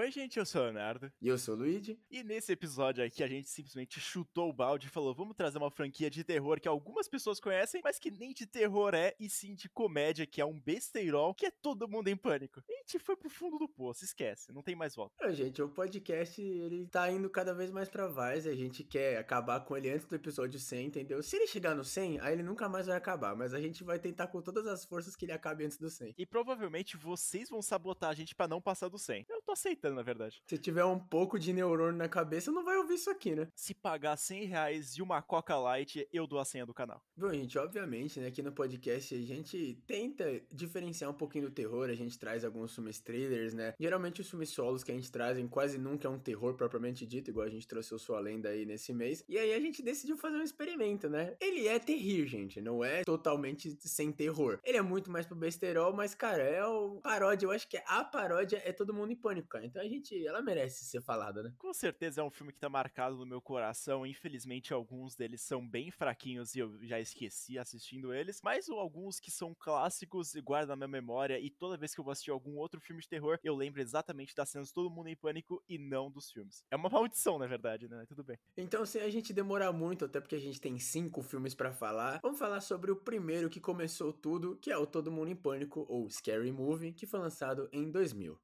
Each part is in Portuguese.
Oi, gente, eu sou o Leonardo. E eu sou o Luigi. E nesse episódio aqui a gente simplesmente chutou o balde e falou: vamos trazer uma franquia de terror que algumas pessoas conhecem, mas que nem de terror é, e sim de comédia, que é um besteirol, que é todo mundo em pânico. E a gente foi pro fundo do poço, esquece, não tem mais volta. É, gente, o podcast ele tá indo cada vez mais pra vaz, a gente quer acabar com ele antes do episódio 100, entendeu? Se ele chegar no 100, aí ele nunca mais vai acabar, mas a gente vai tentar com todas as forças que ele acabe antes do 100. E provavelmente vocês vão sabotar a gente para não passar do 100. Eu tô aceitando na verdade. Se tiver um pouco de neurônio na cabeça, não vai ouvir isso aqui, né? Se pagar 100 reais e uma Coca Light, eu dou a senha do canal. Bom, gente, obviamente, né, aqui no podcast a gente tenta diferenciar um pouquinho do terror, a gente traz alguns filmes trailers, né? Geralmente os filmes solos que a gente traz quase nunca é um terror propriamente dito, igual a gente trouxe o Sua Lenda aí nesse mês. E aí a gente decidiu fazer um experimento, né? Ele é terrir, gente, não é totalmente sem terror. Ele é muito mais pro besterol, mas, cara, é o paródia, eu acho que a paródia é Todo Mundo em Pânico, cara. Então a gente, ela merece ser falada, né? Com certeza é um filme que tá marcado no meu coração. Infelizmente, alguns deles são bem fraquinhos e eu já esqueci assistindo eles. Mas alguns que são clássicos e guardam na minha memória. E toda vez que eu vou assistir algum outro filme de terror, eu lembro exatamente das cenas Todo Mundo em Pânico e não dos filmes. É uma maldição, na verdade, né? Tudo bem. Então, sem a gente demorar muito, até porque a gente tem cinco filmes para falar, vamos falar sobre o primeiro que começou tudo, que é o Todo Mundo em Pânico, ou Scary Movie, que foi lançado em 2000.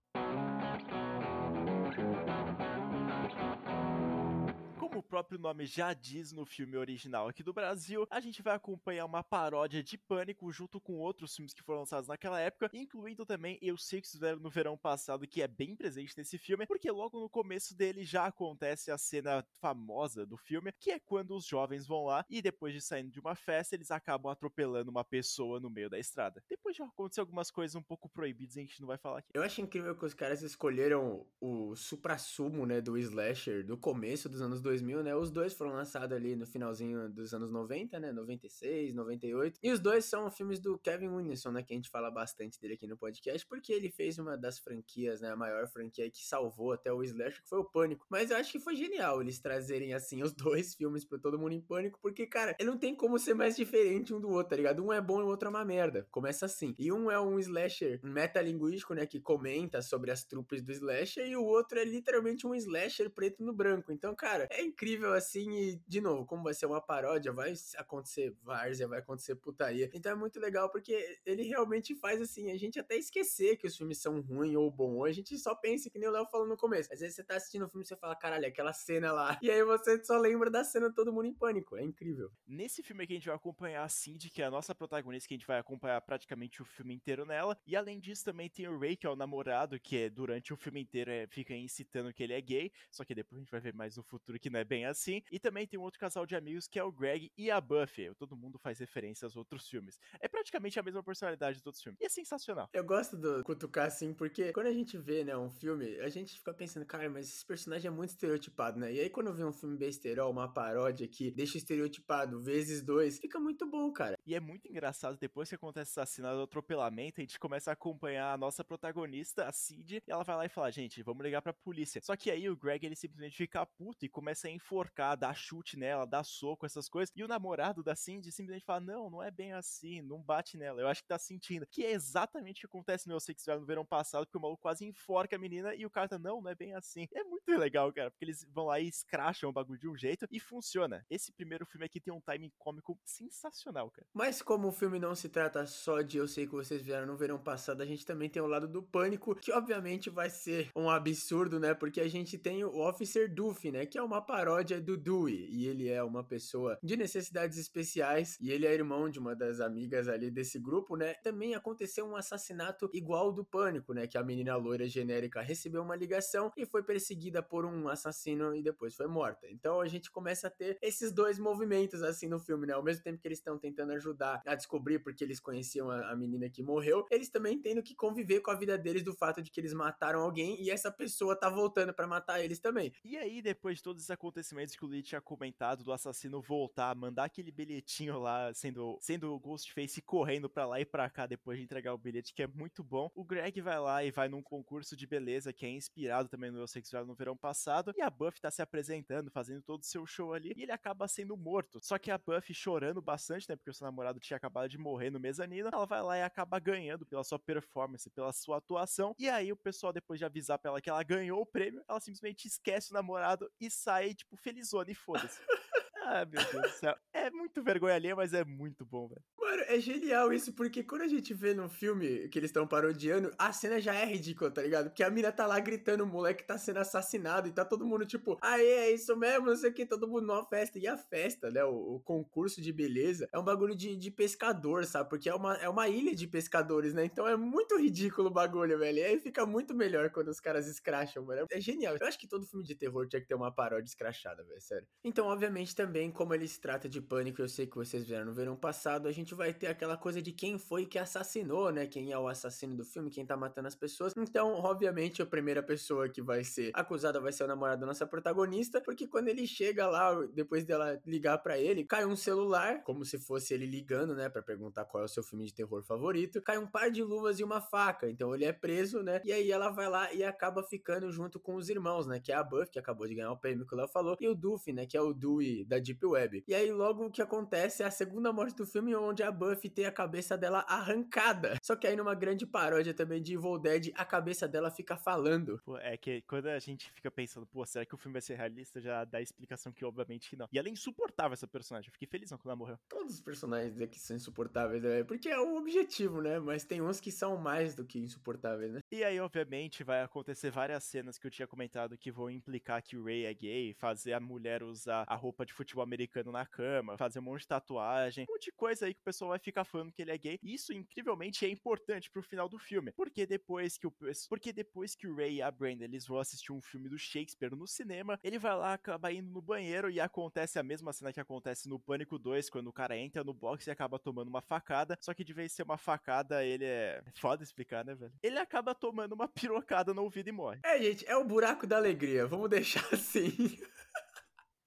Próprio nome já diz no filme original aqui do Brasil, a gente vai acompanhar uma paródia de Pânico junto com outros filmes que foram lançados naquela época, incluindo também Eu Sei Que Fizeram no Verão Passado, que é bem presente nesse filme, porque logo no começo dele já acontece a cena famosa do filme, que é quando os jovens vão lá e depois de saindo de uma festa, eles acabam atropelando uma pessoa no meio da estrada. Depois já aconteceu algumas coisas um pouco proibidas, a gente não vai falar aqui. Eu acho incrível que os caras escolheram o supra-sumo, né, do slasher do começo dos anos 2000 2000, né? Os dois foram lançados ali no finalzinho dos anos 90, né? 96, 98. E os dois são filmes do Kevin Williamson, né? Que a gente fala bastante dele aqui no podcast, porque ele fez uma das franquias, né? A maior franquia que salvou até o Slash, que foi o Pânico. Mas eu acho que foi genial eles trazerem, assim, os dois filmes pra todo mundo em Pânico, porque, cara, ele não tem como ser mais diferente um do outro, tá ligado? Um é bom e o outro é uma merda. Começa assim. E um é um slasher metalinguístico, né? Que comenta sobre as trupes do slasher, e o outro é literalmente um slasher preto no branco. Então, cara, é incrível incrível assim e, de novo, como vai ser uma paródia, vai acontecer várzea, vai acontecer putaria. Então é muito legal porque ele realmente faz assim, a gente até esquecer que os filmes são ruins ou bons. A gente só pensa que nem o Léo falou no começo. Às vezes você tá assistindo o filme e você fala, caralho, aquela cena lá. E aí você só lembra da cena Todo Mundo em Pânico. É incrível. Nesse filme aqui a gente vai acompanhar a Cindy, que é a nossa protagonista, que a gente vai acompanhar praticamente o filme inteiro nela. E além disso, também tem o Ray, que é o namorado, que é, durante o filme inteiro é, fica incitando que ele é gay. Só que depois a gente vai ver mais no futuro que não é bem assim. E também tem um outro casal de amigos que é o Greg e a Buffy. Todo mundo faz referência aos outros filmes. É praticamente a mesma personalidade dos outros filmes. E é sensacional. Eu gosto do cutucar assim, porque quando a gente vê, né, um filme, a gente fica pensando, cara, mas esse personagem é muito estereotipado, né? E aí quando vê um filme besterol, uma paródia que deixa estereotipado vezes dois, fica muito bom, cara. E é muito engraçado, depois que acontece essa cena do atropelamento, a gente começa a acompanhar a nossa protagonista, a Cid, e ela vai lá e fala, gente, vamos ligar pra polícia. Só que aí o Greg, ele simplesmente fica puto e começa a enforcar dar chute nela, dar soco, essas coisas. E o namorado da Cindy simplesmente fala: Não, não é bem assim, não bate nela. Eu acho que tá sentindo. Que é exatamente o que acontece no Eu Sei Que no verão passado, porque o maluco quase enforca a menina e o cara tá: Não, não é bem assim. É muito legal, cara, porque eles vão lá e escracham o bagulho de um jeito e funciona. Esse primeiro filme aqui tem um timing cômico sensacional, cara. Mas como o filme não se trata só de Eu Sei Que Vocês Vieram no verão passado, a gente também tem o lado do pânico, que obviamente vai ser um absurdo, né? Porque a gente tem o Officer Duffy, né? Que é uma paródia do Dewey, e ele é uma pessoa de necessidades especiais, e ele é irmão de uma das amigas ali desse grupo, né? Também aconteceu um assassinato igual do Pânico, né? Que a menina loira genérica recebeu uma ligação e foi perseguida por um assassino e depois foi morta. Então a gente começa a ter esses dois movimentos assim no filme, né? Ao mesmo tempo que eles estão tentando ajudar a descobrir porque eles conheciam a, a menina que morreu, eles também tendo que conviver com a vida deles do fato de que eles mataram alguém e essa pessoa tá voltando para matar eles também. E aí, depois de todos esses acontecimentos, acontecimentos que o Lee tinha comentado do assassino voltar, mandar aquele bilhetinho lá, sendo, sendo o Ghostface correndo pra lá e pra cá depois de entregar o bilhete, que é muito bom. O Greg vai lá e vai num concurso de beleza que é inspirado também no Eu Sexual no verão passado, e a Buffy tá se apresentando, fazendo todo o seu show ali, e ele acaba sendo morto. Só que a Buffy chorando bastante, né, porque o seu namorado tinha acabado de morrer no mezanino, ela vai lá e acaba ganhando pela sua performance, pela sua atuação, e aí o pessoal, depois de avisar pra ela que ela ganhou o prêmio, ela simplesmente esquece o namorado e sai, tipo, felizona e foda-se. Ah, meu Deus do céu. É muito vergonha alheia, mas é muito bom, velho. Mano, é genial isso, porque quando a gente vê no filme que eles estão parodiando, a cena já é ridícula, tá ligado? Porque a mina tá lá gritando, o moleque tá sendo assassinado e tá todo mundo tipo, aê, é isso mesmo, não sei o que, todo mundo numa festa. E a festa, né, o, o concurso de beleza, é um bagulho de, de pescador, sabe? Porque é uma, é uma ilha de pescadores, né? Então é muito ridículo o bagulho, velho. E aí fica muito melhor quando os caras escracham, mano. É genial. Eu acho que todo filme de terror tinha que ter uma paródia escrachada, velho, sério. Então, obviamente, também como ele se trata de pânico, eu sei que vocês viram no verão passado, a gente vai ter aquela coisa de quem foi que assassinou, né? Quem é o assassino do filme, quem tá matando as pessoas. Então, obviamente, a primeira pessoa que vai ser acusada vai ser o namorado da nossa protagonista, porque quando ele chega lá, depois dela ligar para ele, cai um celular, como se fosse ele ligando, né, para perguntar qual é o seu filme de terror favorito, cai um par de luvas e uma faca. Então ele é preso, né? E aí ela vai lá e acaba ficando junto com os irmãos, né, que é a Buff, que acabou de ganhar o prêmio que Léo falou, e o Duffy, né, que é o Dewey da Deep Web. E aí logo o que acontece é a segunda morte do filme onde a Buffy tem a cabeça dela arrancada. Só que aí numa grande paródia também de Evil Dead, a cabeça dela fica falando. Pô, é que quando a gente fica pensando, pô, será que o filme vai ser realista? Já dá a explicação que obviamente não. E ela é insuportável essa personagem. Eu fiquei feliz quando ela morreu. Todos os personagens aqui são insuportáveis, né? Porque é o objetivo, né? Mas tem uns que são mais do que insuportáveis, né? E aí, obviamente, vai acontecer várias cenas que eu tinha comentado que vão implicar que o Ray é gay, fazer a mulher usar a roupa de futebol americano na cama, fazer um monte de tatuagem, um monte de coisa aí que pessoal vai ficar falando que ele é gay. Isso, incrivelmente, é importante pro final do filme. Porque depois que o, porque depois que o Ray e a Brenda eles vão assistir um filme do Shakespeare no cinema, ele vai lá, acaba indo no banheiro e acontece a mesma cena que acontece no Pânico 2, quando o cara entra no box e acaba tomando uma facada. Só que de vez de ser uma facada, ele é. Foda explicar, né, velho? Ele acaba tomando uma pirocada no ouvido e morre. É, gente, é o buraco da alegria. Vamos deixar assim.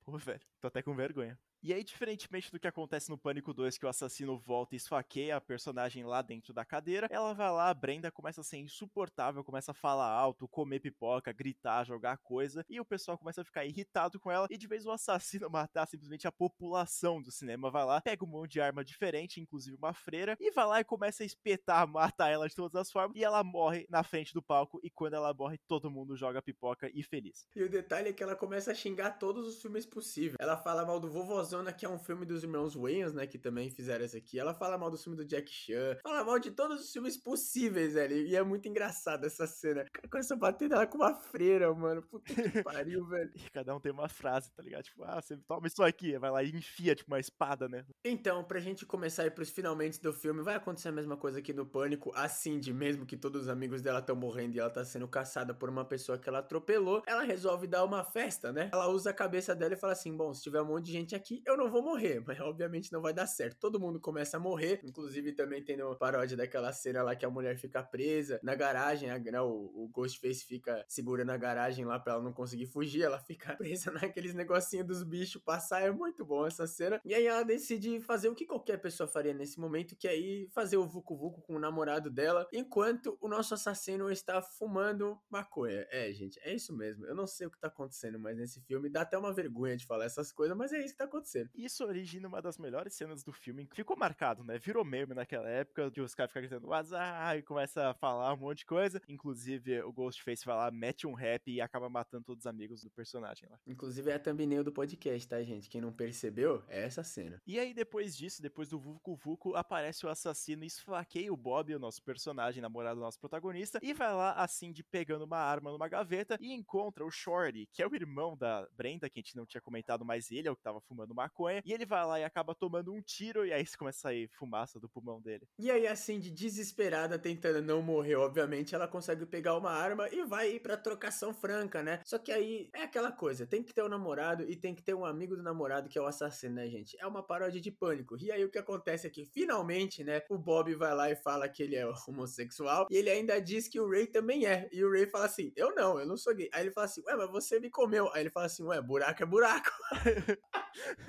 Pô, velho, tô até com vergonha. E aí, diferentemente do que acontece no Pânico 2, que o assassino volta e esfaqueia a personagem lá dentro da cadeira, ela vai lá, a Brenda começa a ser insuportável, começa a falar alto, comer pipoca, gritar, jogar coisa, e o pessoal começa a ficar irritado com ela, e de vez o assassino matar simplesmente a população do cinema, vai lá, pega um monte de arma diferente, inclusive uma freira, e vai lá e começa a espetar, matar ela de todas as formas, e ela morre na frente do palco, e quando ela morre, todo mundo joga pipoca e feliz. E o detalhe é que ela começa a xingar todos os filmes possíveis. Ela fala mal do vovô Zona, que é um filme dos irmãos Wayans, né? Que também fizeram esse aqui. Ela fala mal do filme do Jack Chan. Fala mal de todos os filmes possíveis, velho. E é muito engraçado essa cena. O cara começa a bater nela com uma freira, mano. Puta que pariu, velho. E cada um tem uma frase, tá ligado? Tipo, ah, você toma isso aqui. Vai lá e enfia, tipo, uma espada, né? Então, pra gente começar aí pros finalmente do filme, vai acontecer a mesma coisa aqui no Pânico. A Cindy, mesmo que todos os amigos dela estão morrendo e ela tá sendo caçada por uma pessoa que ela atropelou, ela resolve dar uma festa, né? Ela usa a cabeça dela e fala assim: bom, se tiver um monte de gente aqui, eu não vou morrer, mas obviamente não vai dar certo. Todo mundo começa a morrer, inclusive também tem uma paródia daquela cena lá que a mulher fica presa na garagem, a, né, o, o Ghostface fica segurando a garagem lá pra ela não conseguir fugir, ela fica presa naqueles negocinhos dos bichos passar, é muito bom essa cena. E aí ela decide fazer o que qualquer pessoa faria nesse momento, que é fazer o Vucu Vucu com o namorado dela, enquanto o nosso assassino está fumando maconha. É, gente, é isso mesmo. Eu não sei o que tá acontecendo, mas nesse filme dá até uma vergonha de falar essas coisas, mas é isso que tá acontecendo. Isso origina uma das melhores cenas do filme. Ficou marcado, né? Virou meme naquela época, que os caras ficam gritando azar e começa a falar um monte de coisa. Inclusive, o Ghostface vai lá, mete um rap e acaba matando todos os amigos do personagem lá. Inclusive, é a thumbnail do podcast, tá, gente? Quem não percebeu, é essa cena. E aí, depois disso, depois do Vucu Vucu, aparece o assassino e esfaqueia o Bob, o nosso personagem, namorado do nosso protagonista, e vai lá, assim, de pegando uma arma numa gaveta e encontra o Shorty, que é o irmão da Brenda, que a gente não tinha comentado, mas ele é o que tava fumando maconha, e ele vai lá e acaba tomando um tiro, e aí começa a sair fumaça do pulmão dele. E aí a Cindy, desesperada, tentando não morrer, obviamente, ela consegue pegar uma arma e vai ir pra trocação franca, né? Só que aí é aquela coisa, tem que ter um namorado e tem que ter um amigo do namorado que é o assassino, né, gente? É uma paródia de pânico. E aí o que acontece é que, finalmente, né, o Bob vai lá e fala que ele é homossexual, e ele ainda diz que o Ray também é. E o Ray fala assim, eu não, eu não sou gay. Aí ele fala assim, ué, mas você me comeu. Aí ele fala assim, ué, buraco é buraco.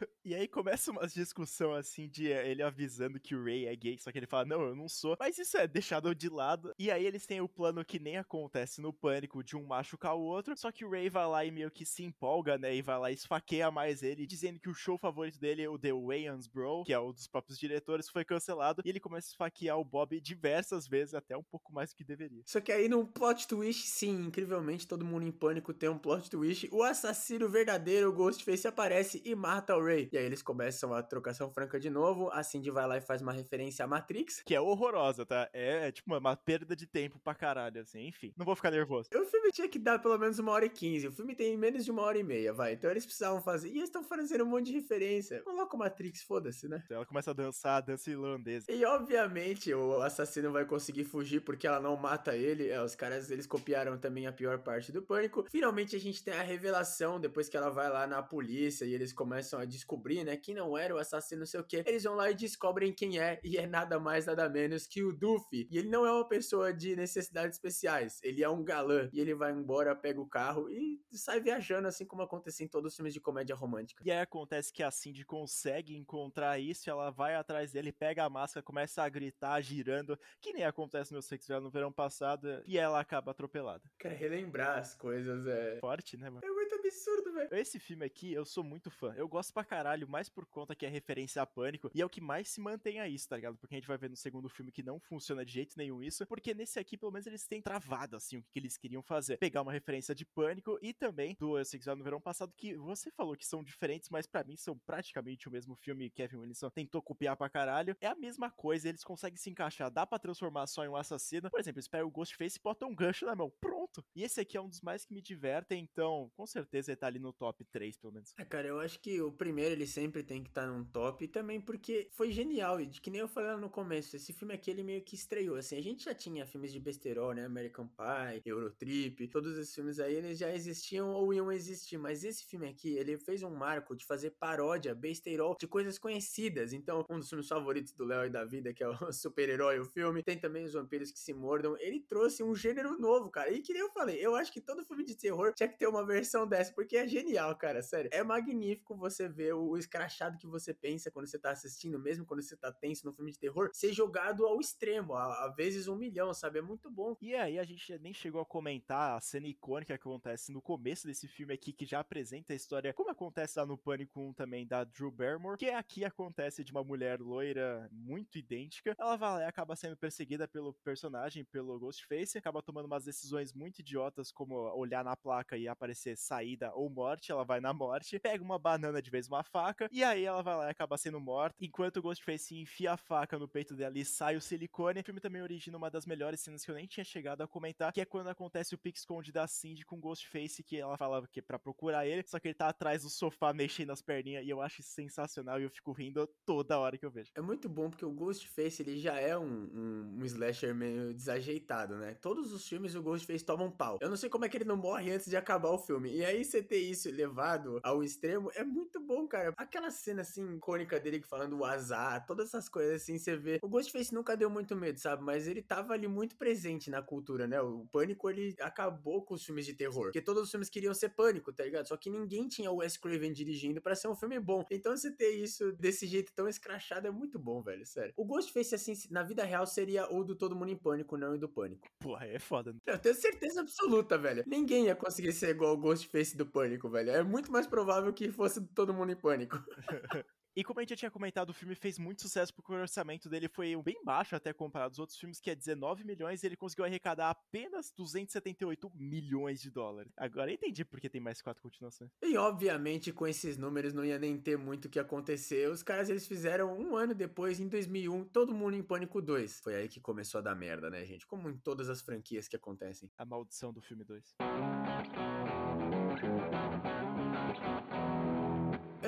E aí começa uma discussão assim de eh, ele avisando que o Ray é gay, só que ele fala, não, eu não sou. Mas isso é deixado de lado. E aí eles têm o plano que nem acontece no pânico de um machucar o outro. Só que o Ray vai lá e meio que se empolga, né? E vai lá e esfaqueia mais ele, dizendo que o show favorito dele, o The Wayans Bro, que é um dos próprios diretores, foi cancelado. E ele começa a esfaquear o Bob diversas vezes, até um pouco mais do que deveria. Só que aí no plot twist, sim, incrivelmente, todo mundo em pânico tem um plot twist. O assassino verdadeiro, o Ghostface, aparece e mata o Ray. E aí eles começam a trocação franca de novo. A Cindy vai lá e faz uma referência à Matrix. Que é horrorosa, tá? É, é tipo uma, perda de tempo pra caralho, assim. Enfim, não vou ficar nervoso. O filme tinha que dar pelo menos uma hora e quinze. O filme tem menos de uma hora e meia, vai. Então eles precisavam fazer. E eles estão fazendo um monte de referência. Coloca o Matrix, foda-se, né? Ela começa a dançar a dança irlandesa. E obviamente o assassino vai conseguir fugir porque ela não mata ele. É, os caras, eles copiaram também a pior parte do pânico. Finalmente a gente tem a revelação depois que ela vai lá na polícia e eles começam a descobrir, né, que não era o assassino, não sei o que. Eles vão lá e descobrem quem é, e é nada mais, nada menos que o Duffy. E ele não é uma pessoa de necessidades especiais, ele é um galã. E ele vai embora, pega o carro e sai viajando, assim como acontece em todos os filmes de comédia romântica. E aí acontece que a Cindy consegue encontrar isso, ela vai atrás dele, pega a máscara, começa a gritar, girando, que nem acontece no Sex no verão passado, e ela acaba atropelada. Quer relembrar as coisas, é. Forte, né, mano? Muito absurdo, velho. Esse filme aqui, eu sou muito fã. Eu gosto pra caralho, mais por conta que é referência a pânico. E é o que mais se mantém a isso, tá ligado? Porque a gente vai ver no segundo filme que não funciona de jeito nenhum isso. Porque nesse aqui, pelo menos, eles têm travado, assim, o que, que eles queriam fazer. Pegar uma referência de pânico e também do Sexual no verão passado, que você falou que são diferentes, mas para mim são praticamente o mesmo filme. Kevin Williamson tentou copiar pra caralho. É a mesma coisa, eles conseguem se encaixar. Dá pra transformar só em um assassino. Por exemplo, eles pegam o Ghostface e botam um gancho na mão. Pronto! E esse aqui é um dos mais que me divertem, então com certeza ele tá ali no top 3, pelo menos. É, cara, eu acho que o primeiro ele sempre tem que estar tá num top, e também porque foi genial, e que nem eu falei no começo, esse filme aqui ele meio que estreou, assim, a gente já tinha filmes de besterol, né, American Pie, Eurotrip, todos esses filmes aí, eles já existiam ou iam existir, mas esse filme aqui, ele fez um marco de fazer paródia, besterol, de coisas conhecidas, então, um dos filmes favoritos do Léo e da vida, que é o super-herói, o filme, tem também os vampiros que se mordam, ele trouxe um gênero novo, cara, e que nem eu falei, eu acho que todo filme de terror tinha que ter uma versão dessa, porque é genial, cara, sério, é magnífico você ver o escrachado que você pensa quando você tá assistindo, mesmo quando você tá tenso no filme de terror, ser jogado ao extremo, a vezes um milhão, sabe? É muito bom. E aí a gente nem chegou a comentar a cena icônica que acontece no começo desse filme aqui, que já apresenta a história, como acontece lá no Pânico 1 também, da Drew Barrymore, que aqui acontece de uma mulher loira muito idêntica. Ela vai lá e acaba sendo perseguida pelo personagem, pelo Ghostface, acaba tomando umas decisões muito idiotas, como olhar na placa e aparecer saída ou morte, ela vai na morte, pega uma banana de vez uma faca, e aí ela vai lá e acaba sendo morta, enquanto o Ghostface enfia a faca no peito dela e sai o silicone. O filme também origina uma das melhores cenas que eu nem tinha chegado a comentar, que é quando acontece o pique esconde da Cindy com o Ghostface, que ela fala que é pra procurar ele, só que ele tá atrás do sofá mexendo as perninhas, e eu acho sensacional, e eu fico rindo toda hora que eu vejo. É muito bom, porque o Ghostface, ele já é um, um, um slasher meio desajeitado, né? Todos os filmes o Ghostface toma um pau. Eu não sei como é que ele não morre antes de acabar o filme. E aí você ter isso levado ao extremo é muito bom, cara. Aquela cena, assim, icônica dele falando o azar, todas essas coisas, assim, você vê. O Ghostface nunca deu muito medo, sabe? Mas ele tava ali muito presente na cultura, né? O Pânico, ele acabou com os filmes de terror. Porque todos os filmes queriam ser Pânico, tá ligado? Só que ninguém tinha o Wes Craven dirigindo para ser um filme bom. Então você ter isso desse jeito tão escrachado é muito bom, velho, sério. O Ghostface, assim, na vida real seria o do Todo Mundo em Pânico, não o do Pânico. Porra, é foda. Né? Eu tenho certeza absoluta, velho. Ninguém ia conseguir ser igual o Ghostface do Pânico, velho. É muito mais provável que fosse Todo Mundo em Pânico. E como a gente já tinha comentado, o filme fez muito sucesso porque o orçamento dele foi bem baixo até comparado aos outros filmes, que é 19 milhões, e ele conseguiu arrecadar apenas 278 milhões de dólares. Agora eu entendi porque tem mais quatro continuações. E obviamente com esses números não ia nem ter muito o que acontecer. Os caras eles fizeram um ano depois, em 2001, Todo Mundo em Pânico 2. Foi aí que começou a dar merda, né, gente? Como em todas as franquias que acontecem. A maldição do filme 2.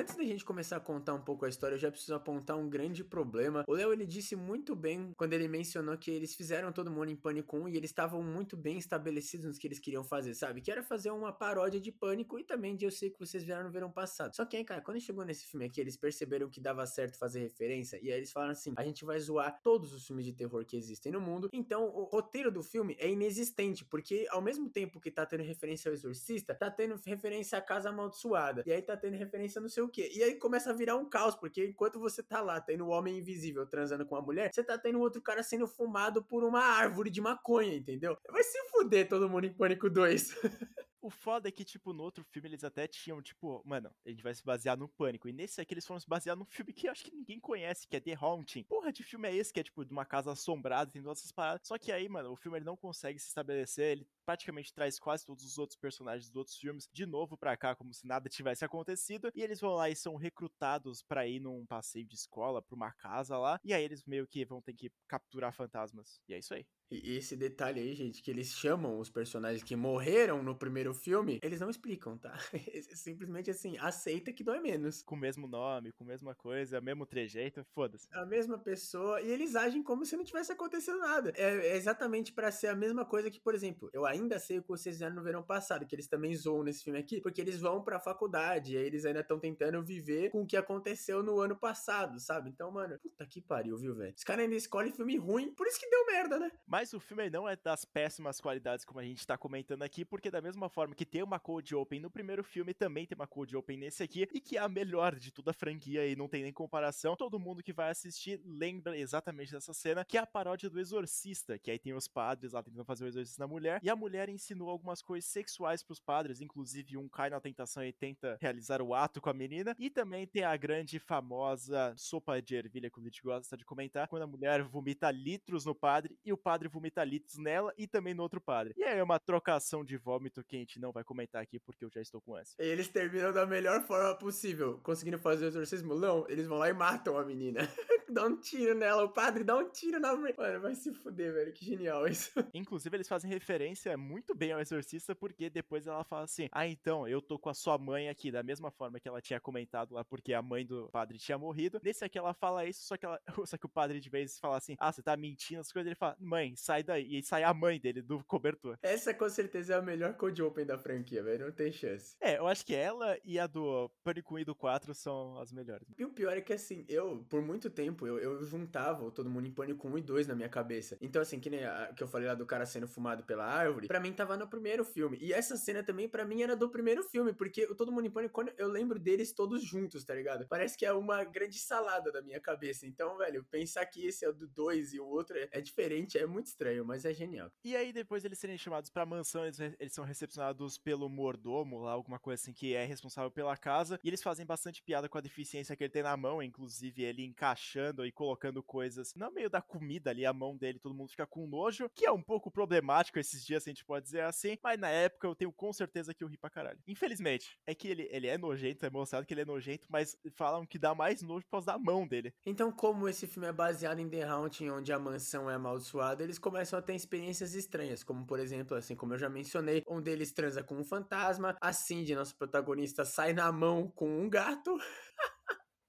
Antes da gente começar a contar um pouco a história, eu já preciso apontar um grande problema. O Léo, ele disse muito bem quando ele mencionou que eles fizeram todo mundo em Pânico 1 e eles estavam muito bem estabelecidos nos que eles queriam fazer, sabe? Que era fazer uma paródia de Pânico e também de Eu Sei Que Vocês Vieram no Verão Passado. Só que aí, cara, quando chegou nesse filme aqui, eles perceberam que dava certo fazer referência e aí eles falaram assim, a gente vai zoar todos os filmes de terror que existem no mundo. Então, o roteiro do filme é inexistente, porque ao mesmo tempo que tá tendo referência ao Exorcista, tá tendo referência à Casa Amaldiçoada. E aí tá tendo referência a não sei o quê. E aí começa a virar um caos, porque enquanto você tá lá tendo o Homem Invisível transando com a mulher, você tá tendo outro cara sendo fumado por uma árvore de maconha, entendeu? Vai se fuder todo mundo em Pânico 2. O foda é que, tipo, no outro filme eles até tinham, tipo, mano, a gente vai se basear no Pânico. E nesse aqui eles foram se basear num filme que eu acho que ninguém conhece, que é The Haunting. Porra de filme é esse, que é, tipo, de uma casa assombrada, tem todas essas paradas. Só que aí, mano, o filme ele não consegue se estabelecer, ele praticamente traz quase todos os outros personagens dos outros filmes de novo pra cá, como se nada tivesse acontecido. E eles vão lá e são recrutados para ir num passeio de escola, pra uma casa lá. E aí eles meio que vão ter que capturar fantasmas. E é isso aí. E esse detalhe aí, gente, que eles chamam os personagens que morreram no primeiro filme, eles não explicam, tá? Simplesmente assim, aceita que dói menos. Com o mesmo nome, com a mesma coisa, mesmo trejeito, foda-se. A mesma pessoa, e eles agem como se não tivesse acontecido nada. É, é exatamente para ser a mesma coisa que, por exemplo, eu ainda sei o que vocês fizeram no verão passado, que eles também zoam nesse filme aqui, porque eles vão pra faculdade, e aí eles ainda estão tentando viver com o que aconteceu no ano passado, sabe? Então, mano, puta que pariu, viu, velho? Os caras ainda escolhem filme ruim, por isso que deu merda, né? Mas o filme não é das péssimas qualidades como a gente tá comentando aqui, porque da mesma forma que tem uma Cold Open no primeiro filme, também tem uma Cold Open nesse aqui, e que é a melhor de toda a franquia e não tem nem comparação. Todo mundo que vai assistir lembra exatamente dessa cena, que é a paródia do Exorcista, que aí tem os padres lá tentando fazer o exorcista na mulher, e a mulher ensinou algumas coisas sexuais pros padres, inclusive um cai na tentação e tenta realizar o ato com a menina, e também tem a grande famosa sopa de ervilha que o Lit gosta de comentar, quando a mulher vomita litros no padre e o padre vomita litros nela e também no outro padre. E aí é uma trocação de vômito que a gente não vai comentar aqui porque eu já estou com essa. Eles terminam da melhor forma possível, conseguindo fazer o exorcismo. Não, eles vão lá e matam a menina. dá um tiro nela, o padre dá um tiro na mulher. Mano, vai se fuder, velho, que genial isso. Inclusive, eles fazem referência muito bem ao exorcista, porque depois ela fala assim: Ah, então, eu tô com a sua mãe aqui, da mesma forma que ela tinha comentado lá, porque a mãe do padre tinha morrido. Nesse aqui ela fala isso, só que, ela, só que o padre de vez fala assim: Ah, você tá mentindo, as coisas. Ele fala: Mãe, sai daí. E sai a mãe dele do cobertor. Essa com certeza é a melhor Code Open da franquia, velho, não tem chance. É, eu acho que ela e a do Pânico 1 e do 4 são as melhores. E o pior é que assim, eu, por muito tempo, eu, eu juntava todo mundo em Pânico 1 e 2 na minha cabeça. Então, assim, que nem a, que eu falei lá do cara sendo fumado pela árvore, pra mim tava no primeiro filme. E essa cena também, pra mim, era do primeiro filme, porque o Todo Mundo em Pânico, quando eu lembro deles todos juntos, tá ligado? Parece que é uma grande salada da minha cabeça. Então, velho, pensar que esse é o do 2 e o outro é, é diferente, é muito estranho, mas é genial. E aí, depois eles serem chamados pra mansão, eles, eles são recepcionados pelo mordomo, lá, alguma coisa assim, que é responsável pela casa. E eles fazem bastante piada com a deficiência que ele tem na mão, inclusive ele encaixando e colocando coisas no meio da comida ali, a mão dele, todo mundo fica com nojo, que é um pouco problemático esses dias, se a gente pode dizer assim. Mas na época eu tenho com certeza que eu ri pra caralho. Infelizmente, é que ele, ele é nojento, é mostrado que ele é nojento, mas falam que dá mais nojo por causa da mão dele. Então, como esse filme é baseado em The Haunting, onde a mansão é amaldiçoada, eles começam a ter experiências estranhas, como por exemplo, assim como eu já mencionei, um deles transa com um fantasma, a Cindy, nosso protagonista, sai na mão com um gato.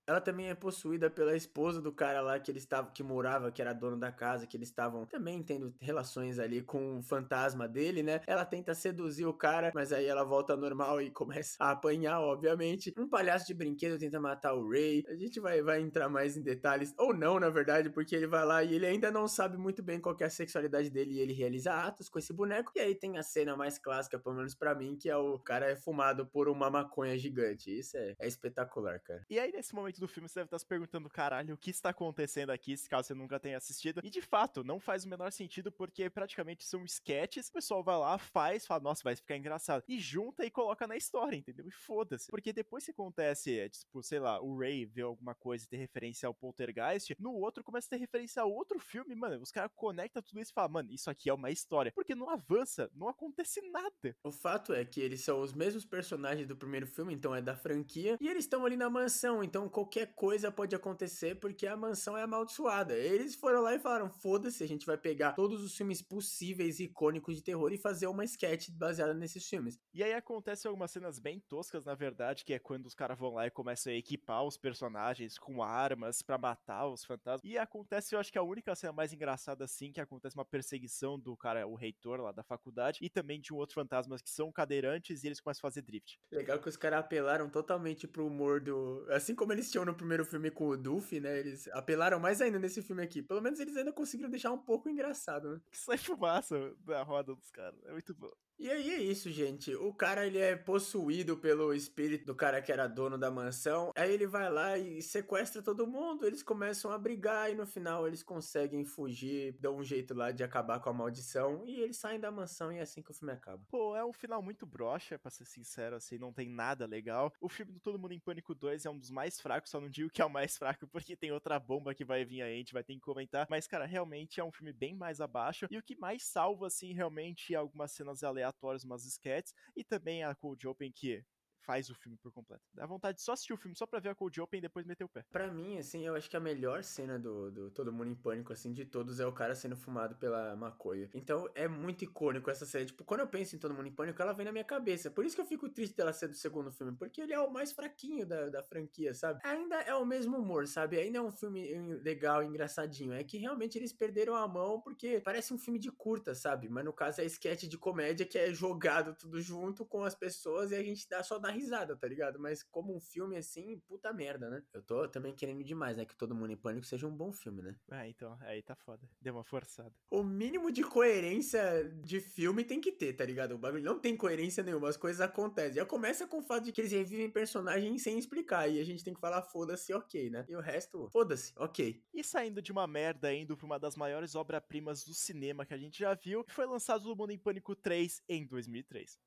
Ela também é possuída pela esposa do cara lá que ele estava que morava, que era dono da casa, que eles estavam também tendo relações ali com o fantasma dele, né? Ela tenta seduzir o cara, mas aí ela volta normal e começa a apanhar, obviamente. Um palhaço de brinquedo tenta matar o Ray. A gente vai, vai entrar mais em detalhes, ou não, na verdade, porque ele vai lá e ele ainda não sabe muito bem qual é a sexualidade dele e ele realiza atos com esse boneco. E aí tem a cena mais clássica, pelo menos para mim, que é o cara é fumado por uma maconha gigante. Isso é, é espetacular, cara. E aí, nesse momento do filme, você deve estar se perguntando, caralho, o que está acontecendo aqui, se caso você nunca tenha assistido. E de fato, não faz o menor sentido, porque praticamente são sketches, o pessoal vai lá, faz, fala, nossa, vai ficar engraçado. E junta e coloca na história, entendeu? E foda-se. Porque depois que acontece, é, tipo, sei lá, o Ray vê alguma coisa e ter referência ao Poltergeist, no outro começa a ter referência a outro filme, mano. Os caras conectam tudo isso e falam, mano, isso aqui é uma história. Porque não avança, não acontece nada. O fato é que eles são os mesmos personagens do primeiro filme, então é da franquia, e eles estão ali na mansão, então como qualquer coisa pode acontecer porque a mansão é amaldiçoada. Eles foram lá e falaram: foda-se, a gente vai pegar todos os filmes possíveis icônicos de terror e fazer uma sketch baseada nesses filmes. E aí acontecem algumas cenas bem toscas, na verdade, que é quando os caras vão lá e começam a equipar os personagens com armas para matar os fantasmas. E acontece, eu acho que a única cena mais engraçada assim, que acontece uma perseguição do cara, o reitor lá da faculdade, e também de um outro fantasma que são cadeirantes e eles começam a fazer drift. Legal que os caras apelaram totalmente pro humor do. Assim como eles tinham no primeiro filme com o Duffy, né? Eles apelaram mais ainda nesse filme aqui. Pelo menos eles ainda conseguiram deixar um pouco engraçado, né? Que sai fumaça da roda dos caras. É muito bom. E aí é isso, gente. O cara ele é possuído pelo espírito do cara que era dono da mansão. Aí ele vai lá e sequestra todo mundo. Eles começam a brigar e no final eles conseguem fugir, dão um jeito lá de acabar com a maldição e eles saem da mansão e é assim que o filme acaba. Pô, é um final muito broxa, pra ser sincero, assim, não tem nada legal. O filme do Todo Mundo em Pânico 2 é um dos mais fracos, só não digo que é o mais fraco porque tem outra bomba que vai vir aí, a gente vai ter que comentar. Mas, cara, realmente é um filme bem mais abaixo. E o que mais salva, assim, realmente é algumas cenas aleatórias umas sketches, e também a Cold Open, que faz o filme por completo. Dá vontade de só assistir o filme só pra ver a Cold Open e depois meter o pé. Pra mim, assim, eu acho que a melhor cena do, do Todo Mundo em Pânico, assim, de todos é o cara sendo fumado pela maconha. Então é muito icônico essa cena. Tipo, quando eu penso em Todo Mundo em Pânico, ela vem na minha cabeça. Por isso que eu fico triste dela ser do segundo filme, porque ele é o mais fraquinho da, da franquia, sabe? Ainda é o mesmo humor, sabe? Ainda é um filme legal, engraçadinho. É que realmente eles perderam a mão porque parece um filme de curta, sabe? Mas no caso é sketch de comédia que é jogado tudo junto com as pessoas e a gente dá só dá risada, tá ligado? Mas como um filme assim, puta merda, né? Eu tô também querendo demais, né? Que todo mundo em pânico seja um bom filme, né? Ah, então, aí tá foda. Deu uma forçada. O mínimo de coerência de filme tem que ter, tá ligado? O bagulho não tem coerência nenhuma, as coisas acontecem. Já começa com o fato de que eles revivem personagens sem explicar. E a gente tem que falar, foda-se, ok, né? E o resto, foda-se, ok. E saindo de uma merda, indo pra uma das maiores obras-primas do cinema que a gente já viu, foi lançado o Mundo em Pânico 3 em 2003.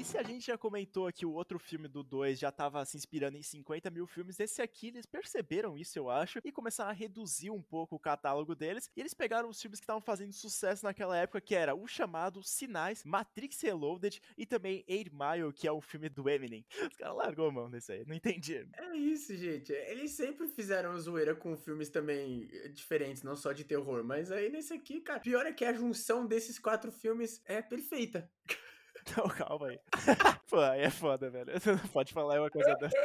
E se a gente já comentou que o outro filme do 2 já tava se inspirando em 50 mil filmes, esse aqui eles perceberam isso, eu acho, e começaram a reduzir um pouco o catálogo deles. E eles pegaram os filmes que estavam fazendo sucesso naquela época, que era o chamado Sinais, Matrix Reloaded e também Eight Mile, que é o filme do Eminem. Os caras largou mão nesse aí, não entendi. É isso, gente. Eles sempre fizeram zoeira com filmes também diferentes, não só de terror, mas aí nesse aqui, cara, pior é que a junção desses quatro filmes é perfeita. Então, calma aí. Pô, aí é foda, velho. Você não pode falar uma coisa dessa.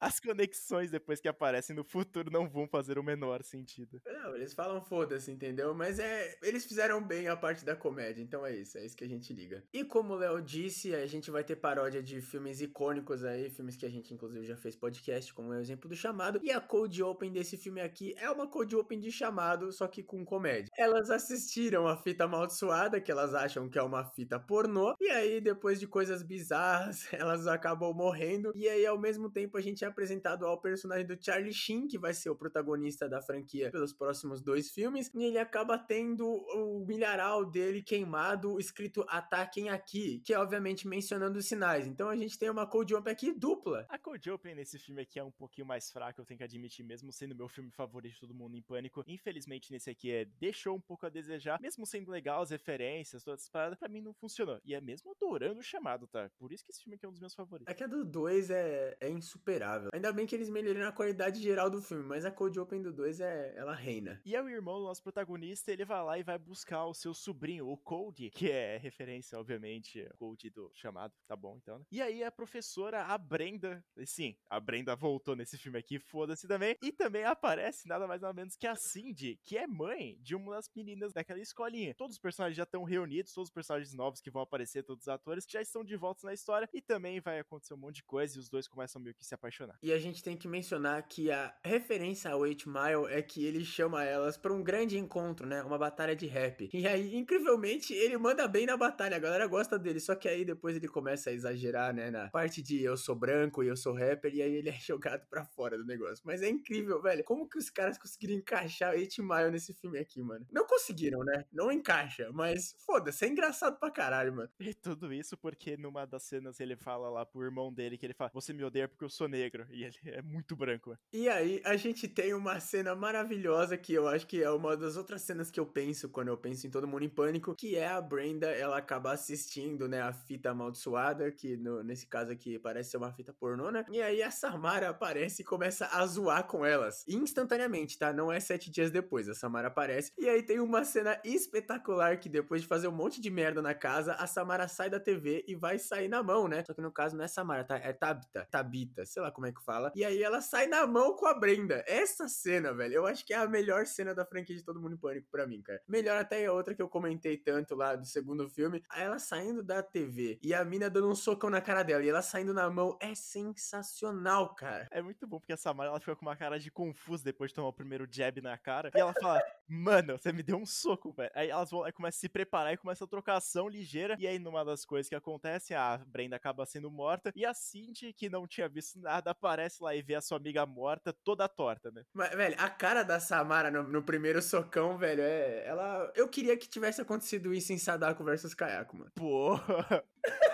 As conexões depois que aparecem no futuro não vão fazer o menor sentido. Não, eles falam foda-se, entendeu? Mas é. Eles fizeram bem a parte da comédia, então é isso, é isso que a gente liga. E como o Léo disse, a gente vai ter paródia de filmes icônicos aí, filmes que a gente inclusive já fez podcast, como é o exemplo do chamado. E a Cold Open desse filme aqui é uma Cold Open de chamado, só que com comédia. Elas assistiram a fita amaldiçoada, que elas acham que é uma fita pornô, e aí, depois de coisas bizarras, elas acabam morrendo. E aí, ao mesmo tempo, a gente é apresentado ao personagem do Charlie Sheen, que vai ser o protagonista da franquia pelos próximos dois filmes. E ele acaba tendo o milharal dele queimado, escrito Ataquem Aqui, que é obviamente mencionando os sinais. Então a gente tem uma Cold Open aqui dupla. A Cold Open nesse filme aqui é um pouquinho mais fraca, eu tenho que admitir, mesmo sendo meu filme favorito de todo mundo em pânico. Infelizmente, nesse aqui é deixou um pouco a desejar, mesmo sendo legal as referências, todas as paradas, pra mim não funcionou. E é mesmo adorando o chamado, tá? Por isso que esse filme aqui é um dos meus favoritos. É que a do 2 é, é insuperável. Ainda bem que eles melhoraram a qualidade geral do filme, mas a Cold Open do 2 é. ela reina. E é o irmão do nosso protagonista, ele vai lá e vai buscar o seu sobrinho, o Cold, que é referência, obviamente, Cold do chamado, tá bom então, né? E aí a professora, a Brenda, sim, a Brenda voltou nesse filme aqui, foda-se também, e também aparece nada mais nada menos que a Cindy, que é mãe de uma das meninas daquela escolinha. Todos os personagens já estão reunidos, todos os personagens novos que vão aparecer, todos os atores, já estão de volta na história, e também vai acontecer um monte de coisa, e os dois começam meio que se apaixonar. E a gente tem que mencionar que a referência ao 8 Mile é que ele chama elas para um grande encontro, né? Uma batalha de rap. E aí, incrivelmente, ele manda bem na batalha, a galera gosta dele, só que aí depois ele começa a exagerar, né? Na parte de eu sou branco e eu sou rapper, e aí ele é jogado pra fora do negócio. Mas é incrível, velho. Como que os caras conseguiram encaixar 8 Mile nesse filme aqui, mano? Não conseguiram, né? Não encaixa, mas foda-se, é engraçado pra caralho, mano. E tudo isso porque numa das cenas ele fala lá pro irmão dele que ele fala: Você me odeia porque eu sou negro. E ele é muito branco. E aí, a gente tem uma cena maravilhosa que eu acho que é uma das outras cenas que eu penso quando eu penso em Todo Mundo em Pânico, que é a Brenda, ela acaba assistindo, né, a fita amaldiçoada, que no, nesse caso aqui parece ser uma fita pornô, né? E aí a Samara aparece e começa a zoar com elas. Instantaneamente, tá? Não é sete dias depois. A Samara aparece. E aí tem uma cena espetacular que depois de fazer um monte de merda na casa, a Samara sai da TV e vai sair na mão, né? Só que no caso não é Samara, tá? É Tabita. Tabita, sei lá como é que fala. E aí ela sai na mão com a Brenda. Essa cena, velho, eu acho que é a melhor cena da franquia de Todo Mundo em Pânico pra mim, cara. Melhor até a outra que eu comentei tanto lá do segundo filme. Ela saindo da TV e a mina dando um socão na cara dela e ela saindo na mão é sensacional, cara. É muito bom porque a Samara ela fica com uma cara de confuso depois de tomar o primeiro jab na cara. E ela fala: Mano, você me deu um soco, velho. Aí elas vão, aí começam a se preparar e começa a trocação ligeira. E aí, numa das coisas que acontece, a Brenda acaba sendo morta. E a Cindy, que não tinha visto nada, aparece lá e vê a sua amiga morta, toda torta, né? Mas, velho, a cara da Samara no, no primeiro socão, velho, é. Ela. Eu queria que tivesse acontecido isso em Sadako versus Kayako, mano. Porra!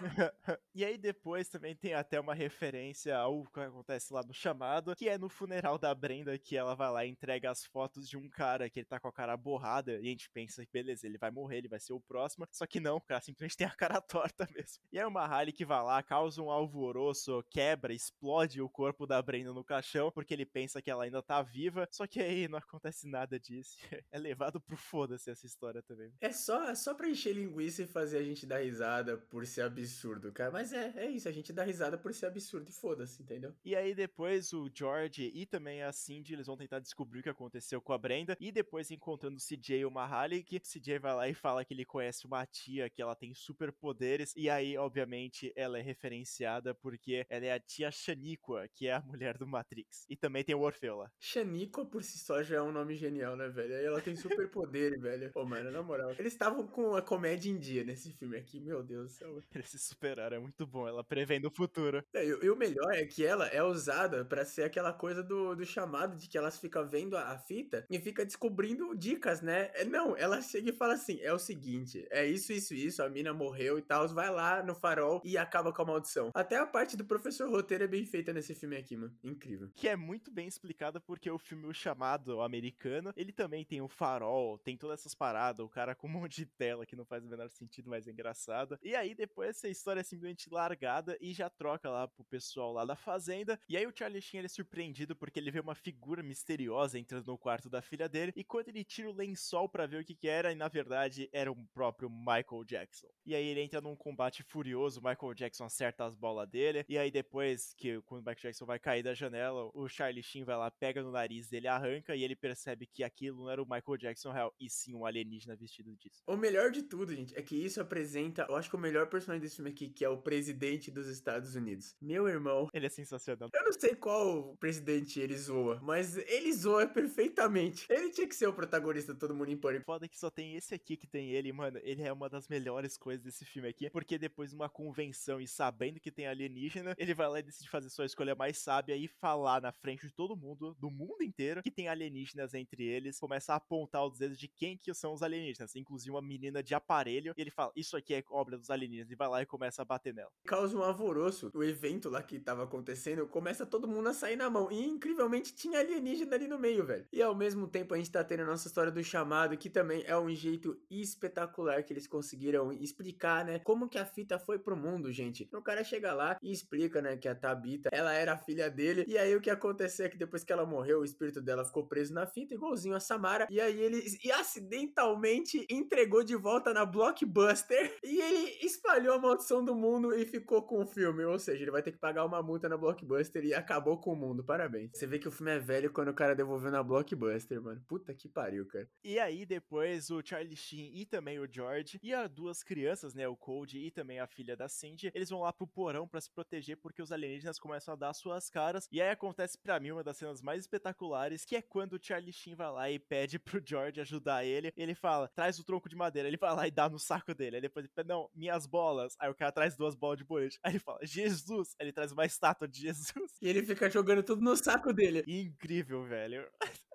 e aí depois também tem até uma referência ao que acontece lá no chamado, que é no funeral da Brenda, que ela vai lá e entrega as fotos de um cara que ele tá com a cara borrada, e a gente pensa, beleza, ele vai morrer, ele vai ser o próximo, só que não, o cara simplesmente tem a cara torta mesmo. E é uma Harley que vai lá, causa um alvoroço, quebra, explode o corpo da Brenda no caixão, porque ele pensa que ela ainda tá viva, só que aí não acontece nada disso. É levado pro foda-se essa história também. É só, é só pra encher linguiça e fazer a gente dar risada por ser absurdo absurdo, cara. Mas é, é isso, a gente dá risada por ser absurdo e foda-se, entendeu? E aí depois o George e também a Cindy, eles vão tentar descobrir o que aconteceu com a Brenda. E depois encontrando o CJ e o Mahali, que o CJ vai lá e fala que ele conhece uma tia, que ela tem superpoderes. E aí, obviamente, ela é referenciada porque ela é a tia Shaniqua, que é a mulher do Matrix. E também tem o Orfeu lá. Shaniqua por si só já é um nome genial, né, velho? Aí ela tem superpoderes, velho. Pô, mano, na moral. Eles estavam com a comédia em dia nesse filme aqui, meu Deus do céu. Eles se superaram, é muito bom, ela prevendo o futuro. É, e, e, o melhor é que ela é usada para ser aquela coisa do, do chamado de que elas ficam vendo a, a, fita e fica descobrindo dicas, né? É, não, ela chega e fala assim: é o seguinte, é isso, isso, isso, a mina morreu e tal, vai lá no farol e acaba com a maldição. Até a parte do professor roteiro é bem feita nesse filme aqui, mano. Incrível. Que é muito bem explicada porque o filme O Chamado americano, ele também tem o farol, tem todas essas paradas, o cara com um monte de tela que não faz o menor sentido, mas é engraçado. E aí depois essa história é simplesmente largada e já troca lá pro pessoal lá da fazenda. E aí o Charlie Sheen ele é surpreendido porque ele vê uma figura misteriosa entrando no quarto da filha dele. E quando ele tira o lençol para ver o que, que era, e na verdade era o próprio Michael Jackson. E aí ele entra num combate furioso, Michael Jackson acerta as bolas dele. E aí depois que quando o Michael Jackson vai cair da janela, o Charlie Sheen vai lá, pega no nariz dele, arranca e ele percebe que aquilo não era o Michael Jackson real, e sim um alienígena vestido disso. O melhor de tudo, gente, é que isso apresenta, eu acho que o melhor personagem desse aqui, que é o presidente dos Estados Unidos. Meu irmão. Ele é sensacional. Eu não sei qual presidente ele zoa, mas ele zoa perfeitamente. Ele tinha que ser o protagonista de Todo Mundo em Pânico. Foda que só tem esse aqui que tem ele, mano. Ele é uma das melhores coisas desse filme aqui, porque depois de uma convenção e sabendo que tem alienígena, ele vai lá e decide fazer sua escolha mais sábia e falar na frente de todo mundo, do mundo inteiro, que tem alienígenas entre eles, começa a apontar os dedos de quem que são os alienígenas, inclusive uma menina de aparelho, e ele fala, isso aqui é obra dos alienígenas, e vai lá e começa a bater nela. Causa um alvoroço. O evento lá que tava acontecendo, começa todo mundo a sair na mão. E incrivelmente tinha alienígena ali no meio, velho. E ao mesmo tempo a gente tá tendo a nossa história do chamado, que também é um jeito espetacular que eles conseguiram explicar, né? Como que a fita foi pro mundo, gente. O cara chega lá e explica, né, que a Tabita, ela era a filha dele. E aí o que aconteceu é que depois que ela morreu, o espírito dela ficou preso na fita, igualzinho a Samara. E aí ele e acidentalmente entregou de volta na Blockbuster. E ele espalhou a maldição do mundo e ficou com o filme. Ou seja, ele vai ter que pagar uma multa na Blockbuster e acabou com o mundo. Parabéns. Você vê que o filme é velho quando o cara devolveu na Blockbuster, mano. Puta que pariu, cara. E aí depois o Charlie Sheen e também o George e as duas crianças, né, o Cody e também a filha da Cindy, eles vão lá pro porão para se proteger porque os alienígenas começam a dar suas caras. E aí acontece para mim uma das cenas mais espetaculares, que é quando o Charlie Sheen vai lá e pede pro George ajudar ele. Ele fala: "Traz o tronco de madeira". Ele vai lá e dá no saco dele. Aí depois ele fala: "Não, minhas bolas". Aí o cara traz duas bolas de boliche. Aí ele fala: "Jesus". Aí ele traz uma estátua de Jesus. E ele fica jogando tudo no saco dele. Incrível, velho.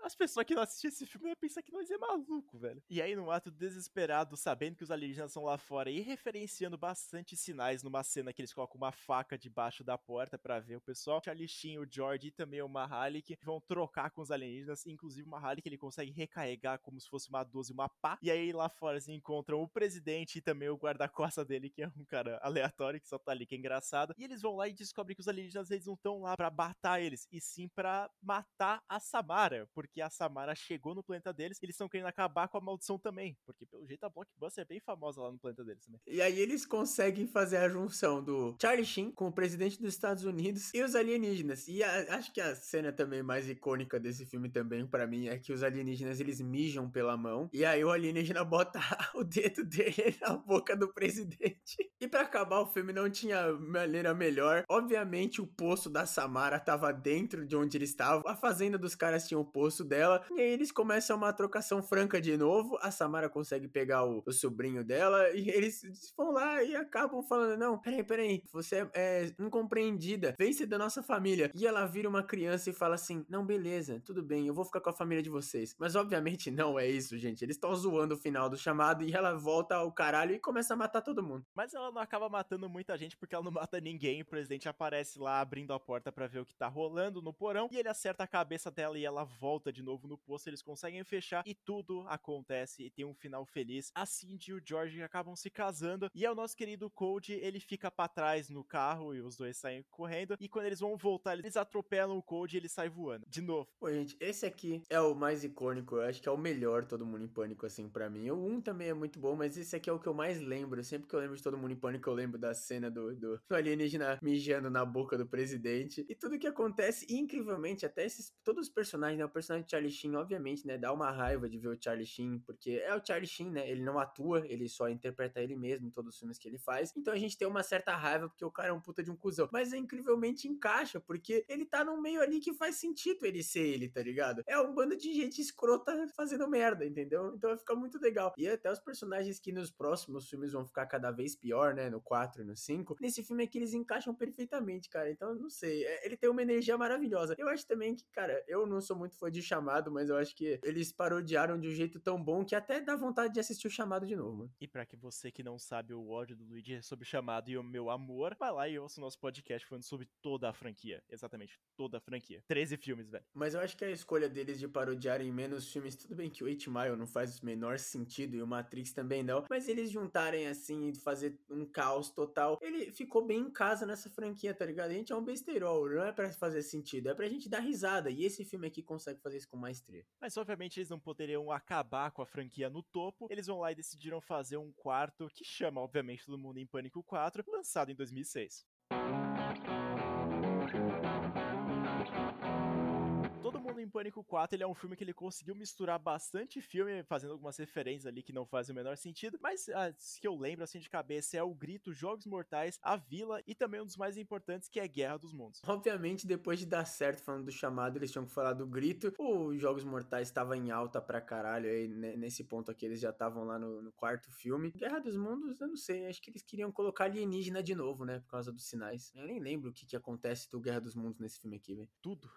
As pessoas que não assistem esse filme vão pensar que nós é maluco, velho. E aí, num ato desesperado, sabendo que os alienígenas estão lá fora e referenciando bastante sinais numa cena que eles colocam uma faca debaixo da porta para ver o pessoal, Charlie o George e também o Mahalik vão trocar com os alienígenas, inclusive o Mahalik ele consegue recarregar como se fosse uma 12, uma pá. E aí lá fora eles encontram o presidente e também o guarda-costa dele, que é um cara aleatório que só tá ali, que é engraçado. E eles vão lá e descobrem que os alienígenas eles não estão lá para matar eles, e sim para matar a Samara, porque a Samara chegou no planeta deles, eles estão querendo acabar com a maldição também, porque pelo jeito a Blockbuster é bem famosa lá no planeta deles também. E aí eles conseguem fazer a junção do Charlie Sheen com o presidente dos Estados Unidos e os alienígenas. E a, acho que a cena também mais icônica desse filme também para mim é que os alienígenas eles mijam pela mão e aí o alienígena bota o dedo dele na boca do presidente. E para acabar o filme não tinha maneira melhor. Obviamente o poço da Samara tava dentro de onde ele estava. A fazenda dos caras tinha o poço dela. E aí eles começam uma trocação franca de novo. A Samara consegue pegar o, o sobrinho dela e eles vão lá e acabam falando: Não, peraí, peraí, você é, é incompreendida, vem ser da nossa família. E ela vira uma criança e fala assim: Não, beleza, tudo bem, eu vou ficar com a família de vocês. Mas obviamente não é isso, gente. Eles estão zoando o final do chamado e ela volta ao caralho e começa a matar todo mundo. Mas ela não acaba matando muita gente porque ela não mata ninguém. O presidente aparece lá abrindo a porta para ver o que tá rolando no porão e ele acerta a cabeça dela e ela volta de novo no poço. Eles conseguem fechar e tudo acontece e tem um final feliz. A Cindy e o George acabam se casando e é o nosso querido Cold, ele fica para trás no carro e os dois saem correndo. E quando eles vão voltar, eles atropelam o Cold e ele sai voando. De novo. Pô, gente, esse aqui é o mais icônico. Eu acho que é o melhor Todo Mundo em Pânico, assim, para mim. O 1 também é muito bom, mas esse aqui é o que eu mais lembro. Sempre que eu lembro de Todo Mundo em Pânico, eu lembro da cena do, do, do alienígena mijando na boca do presidente. E tudo que acontece, incrivelmente, até esses. Todos os personagens, né? O personagem de Charlie Sheen, obviamente, né? Dá uma raiva de ver o Charlie Sheen, porque é o Charlie Sheen, né? Ele não atua, ele só interpreta ele mesmo em todos os filmes que ele faz. Então a gente tem uma certa raiva porque o cara é um puta de um cuzão. Mas é incrivelmente encaixa, porque ele tá num meio ali que faz sentido ele ser ele, tá ligado? É um bando de gente escrota fazendo merda, entendeu? Então fica muito legal. E até os personagens que nos próximos filmes vão ficar cada vez pior, né? No 4 e no 5. Nesse filme aqui eles encaixam perfeitamente, cara. Então, não sei. É, ele tem uma energia maravilhosa. Eu acho também que, cara, eu não sou muito fã de chamado, mas eu acho que eles parodiaram de um jeito tão bom que até dá vontade de assistir o chamado de novo, mano. E para que você que não sabe o ódio do Luigi é sobre chamado e o meu amor, vai lá e ouça o nosso podcast falando sobre toda a franquia. Exatamente, toda a franquia. 13 filmes, velho. Mas eu acho que a escolha deles de parodiarem menos filmes, tudo bem que o 8 Mile não faz o menor sentido e o Matrix também não, mas eles juntarem assim e fazer um caos total, ele ficou bem em casa nessa franquia, tá ligado? A gente é um besteirol, não é pra fazer sentido, é pra gente dar risada. E esse filme aqui consegue fazer isso com maestria. Mas obviamente eles não poderiam acabar com a franquia no topo. Eles vão lá e decidiram fazer um quarto que chama, obviamente, Todo Mundo em Pânico 4, lançado em 2006. Todo Mundo em Pânico 4, ele é um filme que ele conseguiu misturar bastante filme, fazendo algumas referências ali que não fazem o menor sentido, mas as que eu lembro assim de cabeça é o Grito, Jogos Mortais, A Vila e também um dos mais importantes que é Guerra dos Mundos. Obviamente, depois de dar certo falando do chamado, eles tinham que falar do Grito. O Jogos Mortais estava em alta pra caralho aí, nesse ponto aqui eles já estavam lá no, no, quarto filme. Guerra dos Mundos, eu não sei, acho que eles queriam colocar alienígena de novo, né, por causa dos sinais. Eu nem lembro o que que acontece do Guerra dos Mundos nesse filme aqui, velho. Tudo.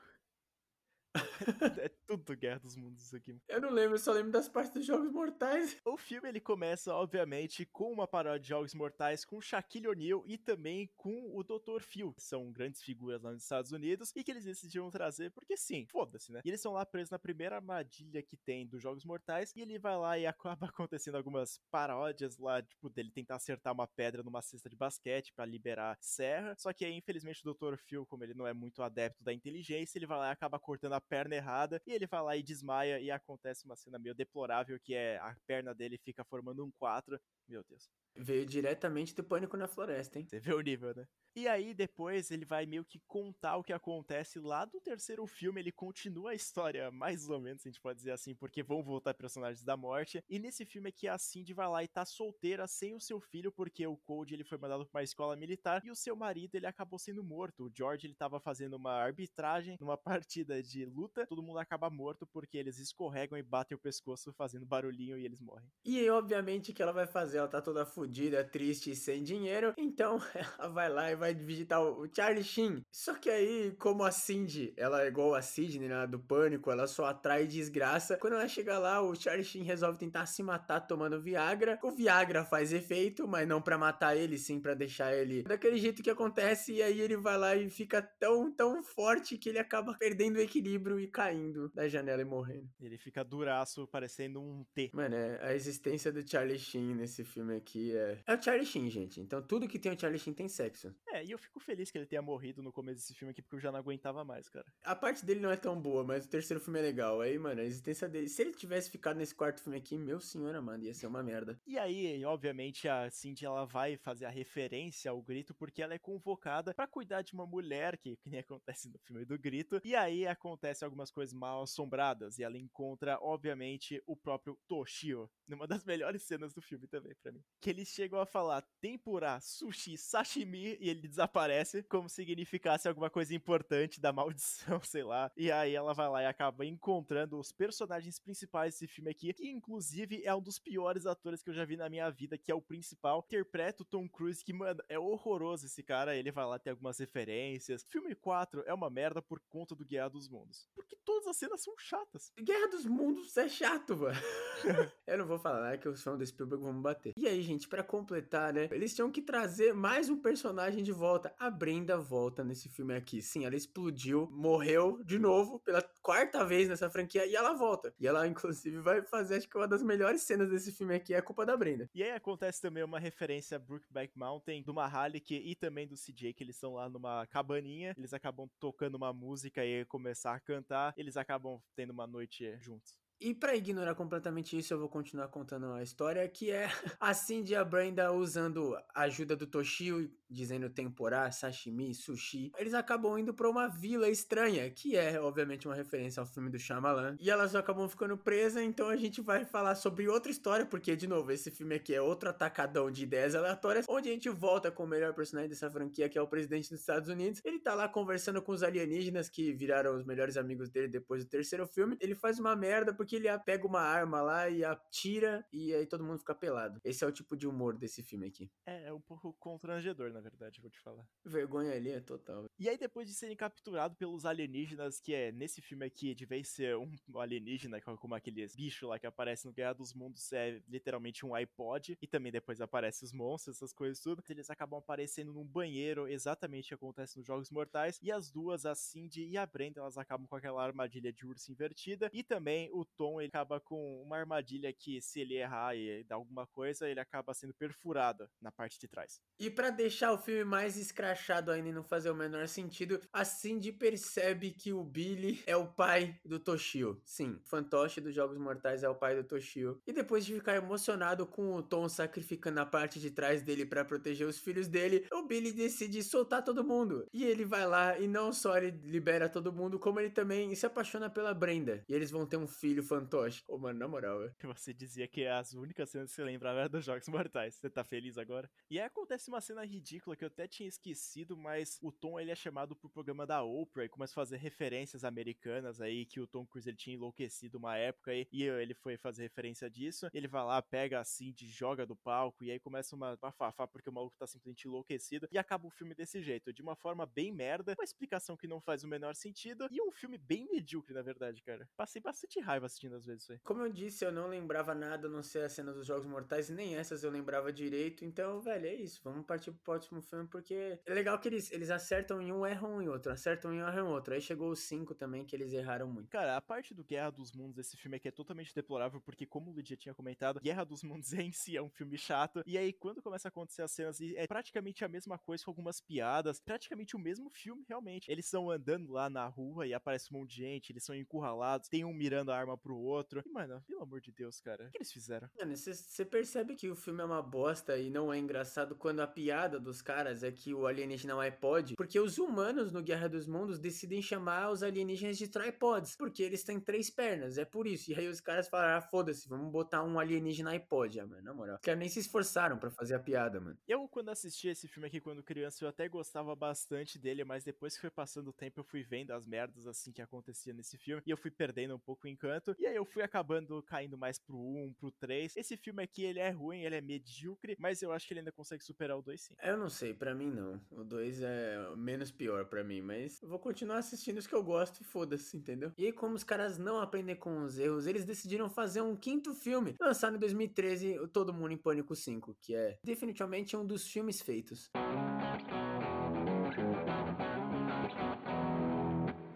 that, tudo Guerra dos Mundos isso aqui. Eu não lembro, eu só lembro das partes dos Jogos Mortais. O filme ele começa, obviamente, com uma paródia de Jogos Mortais com Shaquille O'Neal e também com o Dr. Phil, que são grandes figuras lá nos Estados Unidos e que eles decidiram trazer porque sim, foda-se, né? E eles são lá presos na primeira armadilha que tem dos Jogos Mortais e ele vai lá e acaba acontecendo algumas paródias lá, tipo, dele tentar acertar uma pedra numa cesta de basquete para liberar serra. Só que aí, infelizmente, o Dr. Phil, como ele não é muito adepto da inteligência, ele vai lá e acaba cortando a perna errada e ele vai lá e desmaia e acontece uma cena meio deplorável que é a perna dele fica formando um 4. Meu Deus. Veio diretamente do Pânico na Floresta, hein? Você vê o nível, né? E aí, depois, ele vai meio que contar o que acontece lá do terceiro filme. Ele continua a história, mais ou menos, a gente pode dizer assim, porque vão voltar personagens da morte. E nesse filme aqui, a Cindy vai lá e tá solteira sem o seu filho, porque o Code ele foi mandado pra uma escola militar e o seu marido ele acabou sendo morto. O George ele tava fazendo uma arbitragem numa partida de luta, todo mundo acaba acaba morto porque eles escorregam e batem o pescoço fazendo barulhinho e eles morrem. E obviamente que ela vai fazer? Ela tá toda fodida, triste e sem dinheiro, então ela vai lá e vai visitar o Charlie Sheen. Só que aí, como a Cindy, ela é igual a Sidney, né, do Pânico, ela só atrai desgraça. Quando ela chega lá, o Charlie Sheen resolve tentar se matar tomando Viagra. O Viagra faz efeito, mas não para matar ele, sim para deixar ele daquele jeito que acontece, e aí ele vai lá e fica tão, tão forte que ele acaba perdendo o equilíbrio e caindo da janela e morrendo. Ele fica duraço, parecendo um T. Mano, é, a existência do Charlie Sheen nesse filme aqui é. É o Charlie Sheen, gente. Então tudo que tem o Charlie Sheen tem sexo. É, e eu fico feliz que ele tenha morrido no começo desse filme aqui, porque eu já não aguentava mais, cara. A parte dele não é tão boa, mas o terceiro filme é legal. Aí, mano, a existência dele. Se ele tivesse ficado nesse quarto filme aqui, meu senhor amado, ia ser uma merda. E aí, obviamente, a Cindy ela vai fazer a referência ao grito porque ela é convocada para cuidar de uma mulher, que, que nem acontece no filme do grito. E aí acontece algumas coisas mal assombradas. E ela encontra, obviamente, o próprio Toshio, numa das melhores cenas do filme também, para mim. Que eles chegam a falar tempura, sushi, sashimi, e ele desaparece, como se significasse alguma coisa importante da maldição, sei lá. E aí ela vai lá e acaba encontrando os personagens principais desse filme aqui, que inclusive é um dos piores atores que eu já vi na minha vida, que é o principal. Interpreta o Tom Cruise, que, mano, é horroroso esse cara. Ele vai lá ter algumas referências. Filme 4 é uma merda por conta do Guerra dos Mundos. Porque todas as cenas são chatas. Guerra dos Mundos é chato, mano. eu não vou falar né, que os fãs do Spielberg vão me bater. E aí, gente, para completar, né? Eles tinham que trazer mais um personagem de volta. A Brenda volta nesse filme aqui. Sim, ela explodiu, morreu de novo pela quarta vez nessa franquia e ela volta. E ela, inclusive, vai fazer, acho que uma das melhores cenas desse filme aqui é a culpa da Brenda. E aí acontece também uma referência a Brookback Mountain, do Mahalik e também do CJ, que eles estão lá numa cabaninha, eles acabam tocando uma música e começar a cantar, eles acabam tendo uma noite juntos. E para ignorar completamente isso, eu vou continuar contando a história, que é a Cindy e a Brenda usando a ajuda do Toshio, dizendo temporá, sashimi, sushi. Eles acabam indo para uma vila estranha, que é, obviamente, uma referência ao filme do Shyamalan. E elas acabam ficando presas, então a gente vai falar sobre outra história, porque, de novo, esse filme aqui é outro atacadão de ideias aleatórias, onde a gente volta com o melhor personagem dessa franquia, que é o presidente dos Estados Unidos. Ele tá lá conversando com os alienígenas, que viraram os melhores amigos dele depois do terceiro filme. Ele faz uma merda, porque ele pega uma arma lá e atira e aí todo mundo fica pelado. Esse é o tipo de humor desse filme aqui. É, é um pouco constrangedor, na verdade, vou te falar. Vergonha ali é total. E aí depois de serem capturados pelos alienígenas, que é nesse filme aqui, de vez ser um alienígena, como aqueles bichos lá que aparecem no Guerra dos Mundos, é literalmente um iPod, e também depois aparecem os monstros, essas coisas tudo, eles acabam aparecendo num banheiro, exatamente o que acontece nos Jogos Mortais, e as duas, a Cindy e a Brenda, elas acabam com aquela armadilha de urso invertida, e também o Tom, ele acaba com uma armadilha que, se ele errar e dar alguma coisa, ele acaba sendo perfurado na parte de trás. E para deixar o filme mais escrachado ainda e não fazer o menor sentido, a Cindy percebe que o Billy é o pai do Toshio. Sim, o fantoche dos Jogos Mortais é o pai do Toshio. E depois de ficar emocionado com o Tom sacrificando a parte de trás dele para proteger os filhos dele, o Billy decide soltar todo mundo. E ele vai lá e não só ele libera todo mundo, como ele também se apaixona pela Brenda. E eles vão ter um filho fantoche. Ô, oh, mano, na moral, é. Você dizia que as únicas cenas que você lembrava eram dos Jogos Mortais. Você tá feliz agora? E aí acontece uma cena ridícula que eu até tinha esquecido, mas o Tom ele é chamado pro programa da Oprah e começa a fazer referências americanas aí que o Tom Cruise ele tinha enlouquecido uma época aí, e ele foi fazer referência disso. Ele vai lá, pega a Cindy, joga do palco e aí começa uma bafafá porque o maluco tá simplesmente enlouquecido e acaba o filme desse jeito, de uma forma bem merda, uma explicação que não faz o menor sentido e um filme bem medíocre, na verdade, cara. Passei bastante raiva assistindo às vezes isso aí. Como eu disse, eu não lembrava nada, a não ser a cena dos Jogos Mortais, nem essas eu lembrava direito. Então, velho, é isso. Vamos partir pro próximo filme, porque é legal que eles, eles acertam em um, erram em outro. Acertam em um, erram em outro. Aí chegou o 5 também, que eles erraram muito. Cara, a parte do Guerra dos Mundos desse filme aqui é totalmente deplorável, porque, como o Lydia tinha comentado, Guerra dos Mundos em si é um filme chato. E aí, quando começa a acontecer as cenas, é praticamente a mesma coisa, com algumas piadas. Praticamente o mesmo filme, realmente. Eles estão andando lá na rua e aparece um monte de gente, eles são encurralados, tem um mirando a arma pro outro. E, mano, pelo amor de Deus, cara, o que eles fizeram? Mano, você percebe que o filme é uma bosta e não é engraçado quando a piada do, dos caras é que o alienígena é um iPod, porque os humanos no Guerra dos Mundos decidem chamar os alienígenas de tripods, porque eles têm três pernas, é por isso. E aí os caras falaram, ah, foda-se, vamos botar um alienígena iPod, ah, mano, na moral. Os caras nem se esforçaram para fazer a piada, mano. Eu, quando assisti esse filme aqui quando criança, eu até gostava bastante dele, mas depois que foi passando o tempo, eu fui vendo as merdas assim que acontecia nesse filme, e eu fui perdendo um pouco o encanto, e aí eu fui acabando caindo mais pro 1, pro 3. Esse filme aqui, ele é ruim, ele é medíocre, mas eu acho que ele ainda consegue superar o 2 sim. Eu não sei, para mim não. O 2 é menos pior para mim, mas vou continuar assistindo os que eu gosto e foda-se, entendeu? E aí, como os caras não aprendem com os erros, eles decidiram fazer um quinto filme, lançado em 2013, Todo Mundo em Pânico 5, que é definitivamente um dos filmes feitos.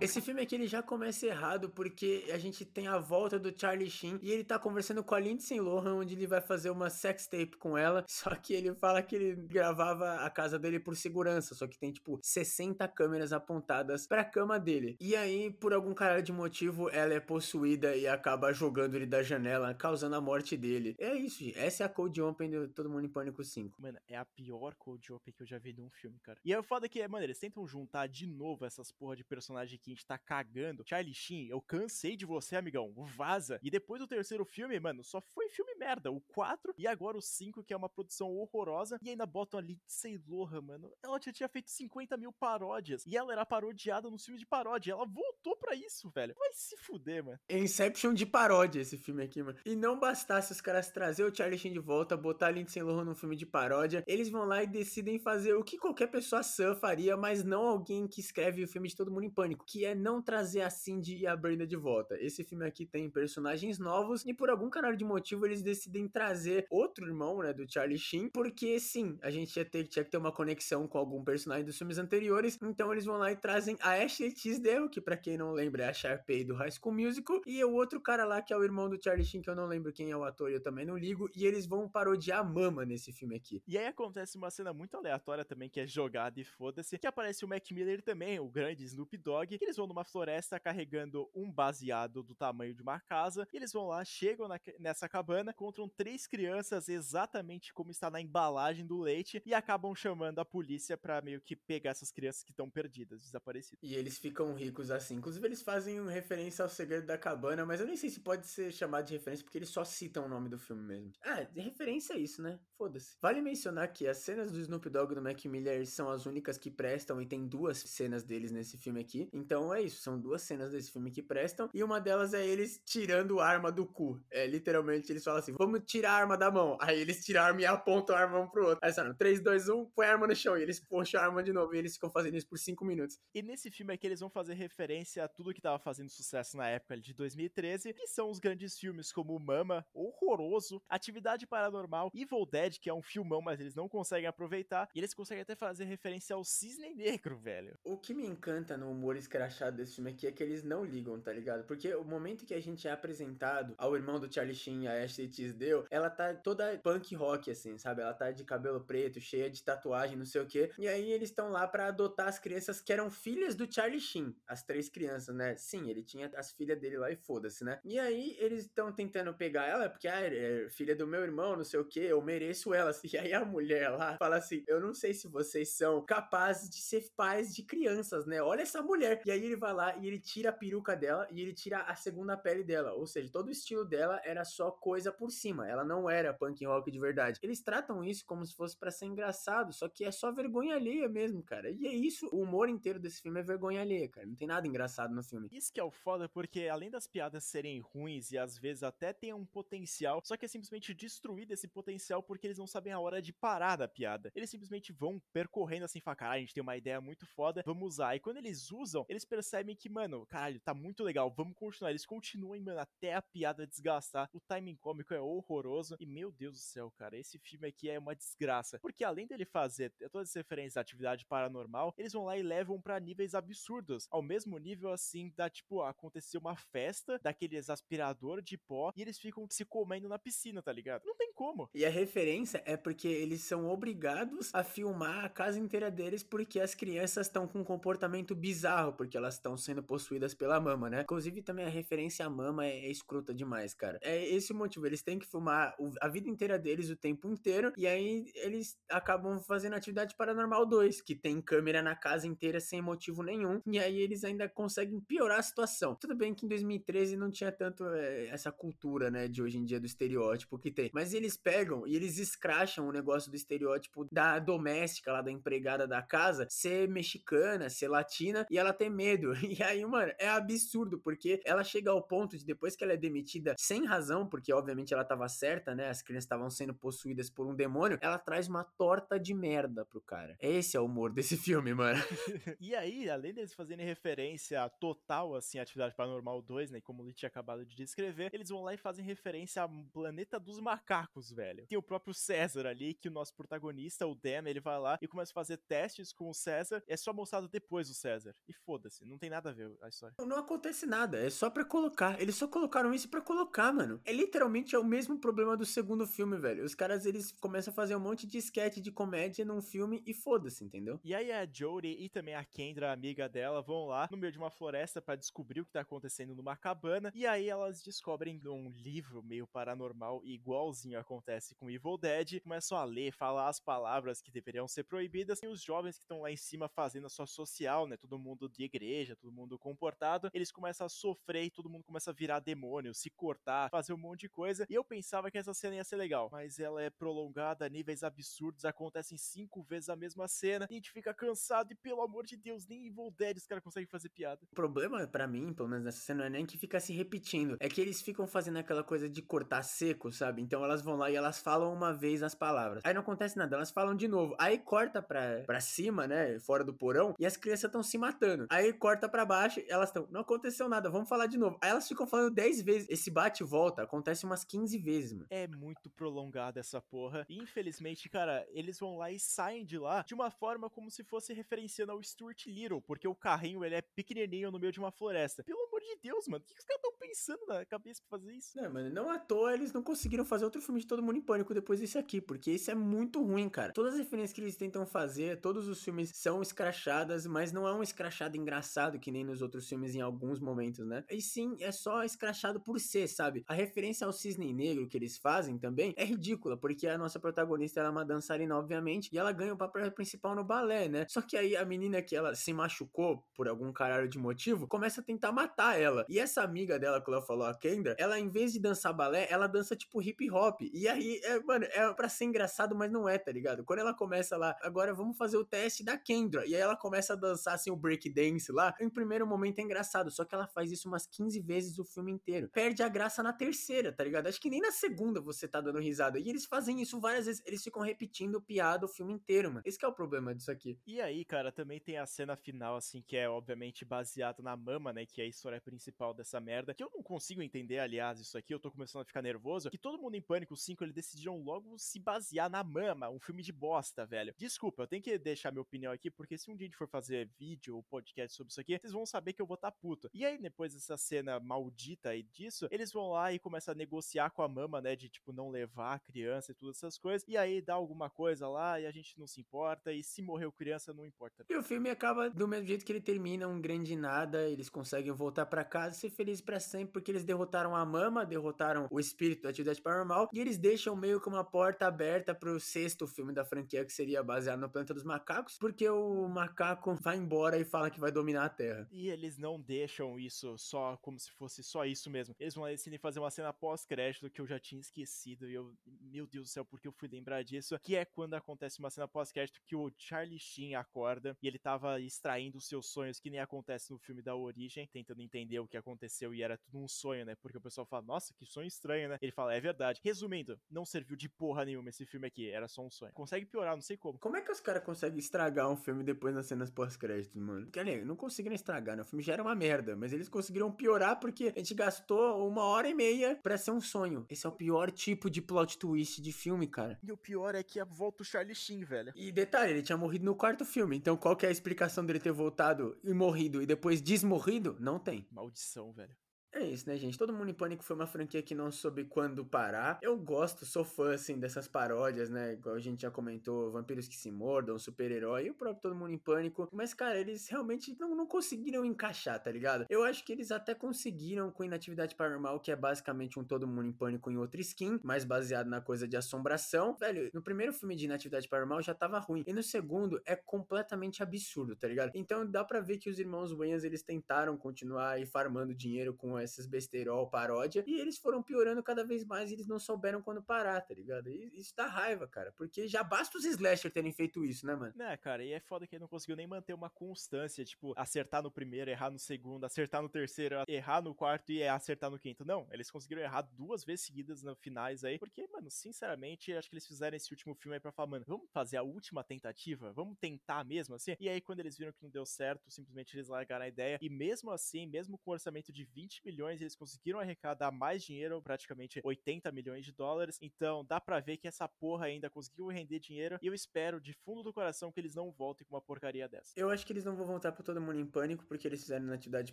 Esse filme aqui ele já começa errado porque a gente tem a volta do Charlie Sheen e ele tá conversando com a Lindsay Lohan onde ele vai fazer uma sex tape com ela, só que ele fala que ele gravava a casa dele por segurança, só que tem tipo 60 câmeras apontadas pra cama dele. E aí, por algum cara de motivo, ela é possuída e acaba jogando ele da janela, causando a morte dele. É isso, gente. essa é a Cold Open do Todo Mundo em Pânico 5. Mano, é a pior Cold Open que eu já vi num filme, cara. E é o foda que, mano, eles tentam juntar de novo essas porra de personagem que a gente tá cagando. Charlie Sheen, eu cansei de você, amigão. Vaza. E depois do terceiro filme, mano, só foi filme merda. O 4 e agora o 5, que é uma produção horrorosa. E ainda botam ali Lindsay Lohan, mano. Ela já tinha feito 50 mil paródias. E ela era parodiada no filme de paródia. Ela voltou pra isso, velho. Vai se fuder, mano. Inception de paródia esse filme aqui, mano. E não bastasse os caras trazer o Charlie Sheen de volta, botar a Lindsay Lohan num filme de paródia, eles vão lá e decidem fazer o que qualquer pessoa sã faria, mas não alguém que escreve o filme de Todo Mundo em Pânico, que é não trazer a Cindy e a Brenda de volta. Esse filme aqui tem personagens novos e por algum canal de motivo eles decidem trazer outro irmão, né, do Charlie Sheen, porque sim, a gente ia ter, tinha que ter uma conexão com algum personagem dos filmes anteriores, então eles vão lá e trazem a Ashley Tisdale, que para quem não lembra é a Sharpay do High School Musical, e o outro cara lá que é o irmão do Charlie Sheen, que eu não lembro quem é o ator, eu também não ligo, e eles vão parodiar a Mama nesse filme aqui. E aí acontece uma cena muito aleatória também, que é jogada e foda-se, que aparece o Mac Miller também, o grande Snoop Dogg, que eles vão numa floresta carregando um baseado do tamanho de uma casa, eles vão lá, chegam na, nessa cabana, encontram três crianças exatamente como está na embalagem do leite, e acabam chamando a polícia pra meio que pegar essas crianças que estão perdidas, desaparecidas. E eles ficam ricos assim. Inclusive, eles fazem referência ao segredo da cabana, mas eu nem sei se pode ser chamado de referência, porque eles só citam o nome do filme mesmo. Ah, de referência é isso, né? Foda-se. Vale mencionar que as cenas do Snoop Dogg e do Mac Miller são as únicas que prestam, e tem duas cenas deles nesse filme aqui. Então é isso, são duas cenas desse filme que prestam, e uma delas é eles tirando a arma do cu. É, literalmente, eles falam assim, vamos tirar a arma da mão. Aí eles tiram a arma e apontam a arma um pro outro. Aí eles falam, 3, 2, 1, põe a arma no chão, e eles puxam a arma de novo, e eles ficam fazendo isso por 5 minutos. E nesse filme aqui eles vão fazer referência a tudo que tava fazendo sucesso na época de 2013, que são os grandes filmes como Mama, Horroroso, Atividade Paranormal, Evil Dead, que é um filmão, mas eles não conseguem aproveitar, e eles conseguem até fazer referência ao Cisne Negro, velho. O que me encanta no humor escrachado desse filme aqui é que eles não ligam, tá ligado? Porque o momento que a gente é apresentado ao irmão do Charlie Sheen, a Ashley Tisdale, ela tá toda punk rock, assim, sabe? Ela tá de cabelo preto, cheia de tatuagem, não sei o quê. E aí eles estão lá para adotar as crianças que eram filhas do Charlie Sheen, as três crianças, né? Sim, ele tinha as filhas dele lá e foda-se, né? E aí eles estão tentando pegar ela, porque ah, é filha do meu irmão, não sei o quê, eu mereço ela. E aí a mulher lá fala assim: Eu não sei se vocês são capazes de ser pais de crianças, né? Olha essa mulher. E aí ele vai lá e ele tira a peruca dela e ele tira a segunda pele dela. Ou seja, todo o estilo dela era só coisa por cima. Ela não era punk rock de verdade. Eles tratam isso como se fosse para ser engraçado, só que é só vergonha alheia mesmo, cara. E é isso, o humor inteiro desse filme é vergonha alheia, cara. Não tem nada engraçado no filme. Isso que é o foda, porque além das piadas serem ruins e às vezes até tem um potencial, só que é simplesmente destruído esse potencial porque eles não sabem a hora de parar da piada. Eles simplesmente vão percorrendo assim, falar, caralho, a gente tem uma ideia muito foda, vamos usar. E quando eles usam, eles percebem que, mano, caralho, tá muito legal, vamos continuar. Eles continuam, mano, até a piada desgastar. O timing cômico é horroroso. E, meu Deus do céu, cara, esse filme aqui é uma desgraça. Porque além dele fazer todas as referências à atividade paranormal, eles vão lá e levam para níveis absurdos. Ao mesmo nível, assim, da tipo, acontecer uma festa daqueles aspirador de pó e eles ficam se comendo na piscina, tá ligado? Não tem como. E a referência é porque eles são obrigados a filmar a casa inteira deles porque as crianças estão com um comportamento bizarro, porque elas estão sendo possuídas pela mama, né? Inclusive também a referência à mama é, é escrota demais, cara. É esse o motivo, eles têm que filmar a vida inteira deles o tempo inteiro e aí eles acabam fazendo atividade paranormal 2, que tem câmera na casa inteira sem motivo nenhum, e aí eles ainda conseguem piorar a situação. Tudo bem que em 2013 não tinha tanto é, essa cultura, né, de hoje em dia do estereótipo que tem, mas eles pegam e eles escracham o negócio do estereótipo da doméstica lá, da empregada da casa, ser mexicana, ser latina e ela ter medo. E aí, mano, é absurdo, porque ela chega ao ponto de depois que ela é demitida sem razão, porque obviamente ela tava certa, né, as crianças estavam sendo possuídas por um demônio, ela traz uma torta de merda pro cara. Esse é o humor desse filme, mano. e aí, além deles fazerem referência total, assim, à Atividade Paranormal 2, né, como o Lee tinha acabado de descrever, eles vão lá e fazem referência ao planeta dos macacos, velho. Tem o próprio César ali, que o nosso protagonista, o Dan, ele vai lá e começa a fazer testes com o César. É só mostrado depois o César. E foda-se, não tem nada a ver a história. Não acontece nada, é só pra colocar. Eles só colocaram isso pra colocar, mano. É literalmente é o mesmo problema do segundo filme, velho. Os caras, eles começam a fazer um monte de sketch de comédia num filme e foda-se, entendeu? E aí a Jodie e também a Kendra, amiga dela, vão lá no meio de uma floresta para descobrir o que tá acontecendo numa cabana. E aí elas descobrem um livro meio paranormal, igualzinho acontece com Evil Dead. Começam a ler, falar as palavras que deveriam ser proibidas. E os jovens que estão lá em cima fazendo a sua social, né? Todo mundo de igreja, todo mundo comportado. Eles começam a sofrer e todo mundo começa a virar demônio, se cortar, fazer um monte de coisa. E eu pensava que essa cena ia ser legal, mas ela é prolongada a níveis absurdos. Acontecem cinco vezes a mesma cena. E a gente fica cansado e, pelo amor de Deus, nem Evil Dead os caras conseguem fazer piada. O problema para mim, pelo menos nessa cena, não é nem que fica se repetindo. É que eles ficam fazendo aquela coisa de cortar seco, sabe? Então elas vão lá e elas falam uma vez as palavras. Aí não acontece nada, elas falam de novo. Aí corta pra, pra cima, né? Fora do porão, e as crianças estão se matando. Aí corta para baixo, elas estão. Não aconteceu nada, vamos falar de novo. Aí elas ficam falando 10 vezes. Esse bate e volta acontece umas 15 vezes, mano. É muito prolongada essa porra. Infelizmente, cara, eles vão lá e saem de lá de uma forma como se fosse referenciando ao Stuart Little, porque o carrinho ele é pequenininho no meio de uma floresta. Pelo amor de Deus, mano, o que os caras estão pensando na cabeça pra fazer isso? Não, mano, não à toa eles não conseguiram fazer outro filme de Todo Mundo em Pânico depois desse aqui, porque esse é muito ruim, cara. Todas as referências que eles tentam fazer, todos os filmes são escrachadas, mas não é um escrachado engraçado que nem nos outros filmes em alguns momentos, né? E sim, é só escrachado por ser, sabe? A referência ao cisne negro que eles fazem também é ridícula, porque a nossa protagonista ela é uma dançarina, obviamente, e ela ganha o papel principal no balé, né? Só que aí a menina que ela se machucou por algum caralho de motivo, começa a tentar matar ela. E essa amiga dela que ela falou, a Kendra, ela em vez de dançar balé, ela dança tipo hip hop. E aí, é, mano, é pra ser engraçado, mas não é, tá ligado? Quando ela começa lá, agora vamos fazer o teste da Kendra. E aí ela começa a dançar assim o break dance lá. Em primeiro momento é engraçado, só que ela faz isso umas 15 vezes o filme inteiro. Perde a graça na terceira, tá ligado? Acho que nem na segunda você tá dando risada. E eles fazem isso várias vezes, eles ficam repetindo piada o filme inteiro, mano. Esse é o problema disso aqui. E aí, cara, também tem a cena final, assim, que é obviamente baseada na mama, né? Que é a história principal dessa merda. Que eu não consigo entender, aliás, isso aqui, eu tô começando a ficar nervoso. Que todo mundo em Pânico 5, eles decidiram logo se basear na mama, um filme de bosta, velho. Desculpa, eu tenho que deixar minha opinião aqui, porque se um dia a gente for fazer vídeo ou podcast sobre isso aqui, vocês vão saber que eu vou estar tá puto. E aí, depois dessa cena maldita aí disso, eles vão lá e começam a negociar com a mama, né? De tipo, não levar a criança e todas essas coisas. E aí dá alguma coisa lá e a gente não se importa. E se morreu criança, não importa. E o filme acaba do mesmo jeito que ele termina, um grande nada. Eles conseguem voltar para casa e ser felizes para sempre, porque eles derrotaram a mama, derrotaram o espírito da atividade paranormal. E eles deixam meio que uma porta aberta pro sexto filme da franquia, que seria baseado no Planeta dos Macacos, porque o macaco vai embora e fala que vai dominar a Terra. E eles não deixam isso só como se fosse só isso mesmo. Eles vão decidem fazer uma cena pós-crédito que eu já tinha esquecido. E eu, meu Deus do céu, porque eu fui lembrar disso? Que é quando acontece uma cena pós-crédito que o Charlie Sheen acorda e ele tava extraindo os seus sonhos, que nem acontece no filme da Origem, tentando entender o que aconteceu e era tudo um sonho, né? Porque o pessoal fala, nossa, que sonho estranho, né? Ele fala, é verdade. Resumindo, não serviu de porra nenhuma esse filme aqui, era só um sonho. Consegue piorar, não sei como. Como é que os caras conseguem estragar um filme depois nas cenas pós-créditos, mano? Porque, ali, não conseguiram estragar, né? O filme já era uma merda, mas eles conseguiram piorar porque a gente gastou uma hora e meia pra ser um sonho. Esse é o pior tipo de plot twist de filme, cara. E o pior é que volta o Charlie Sheen, velho. E detalhe, ele tinha morrido no quarto filme, então qual que é a explicação dele ter voltado e morrido e depois desmorrido? Não tem. Maldição, velho. É isso, né, gente? Todo Mundo em Pânico foi uma franquia que não soube quando parar. Eu gosto, sou fã, assim, dessas paródias, né? Igual a gente já comentou, Vampiros que se mordam, Super-Herói e o próprio Todo Mundo em Pânico. Mas, cara, eles realmente não, não conseguiram encaixar, tá ligado? Eu acho que eles até conseguiram com Inatividade Paranormal, que é basicamente um Todo Mundo em Pânico em outra skin, mais baseado na coisa de assombração. Velho, no primeiro filme de Inatividade Paranormal já tava ruim. E no segundo é completamente absurdo, tá ligado? Então dá pra ver que os irmãos Wayans, eles tentaram continuar aí farmando dinheiro com esses besteirol, paródia, e eles foram piorando cada vez mais e eles não souberam quando parar, tá ligado? E isso dá raiva, cara, porque já basta os slasher terem feito isso, né, mano? Né, cara, e é foda que ele não conseguiu nem manter uma constância, tipo, acertar no primeiro, errar no segundo, acertar no terceiro, errar no quarto e acertar no quinto. Não, eles conseguiram errar duas vezes seguidas no finais aí, porque, mano, sinceramente, acho que eles fizeram esse último filme aí pra falar, mano, vamos fazer a última tentativa? Vamos tentar mesmo, assim? E aí, quando eles viram que não deu certo, simplesmente eles largaram a ideia, e mesmo assim, mesmo com um orçamento de 20 milhões, eles conseguiram arrecadar mais dinheiro, praticamente 80 milhões de dólares, então dá pra ver que essa porra ainda conseguiu render dinheiro, e eu espero, de fundo do coração, que eles não voltem com uma porcaria dessa. Eu acho que eles não vão voltar pro Todo Mundo em Pânico, porque eles fizeram na atividade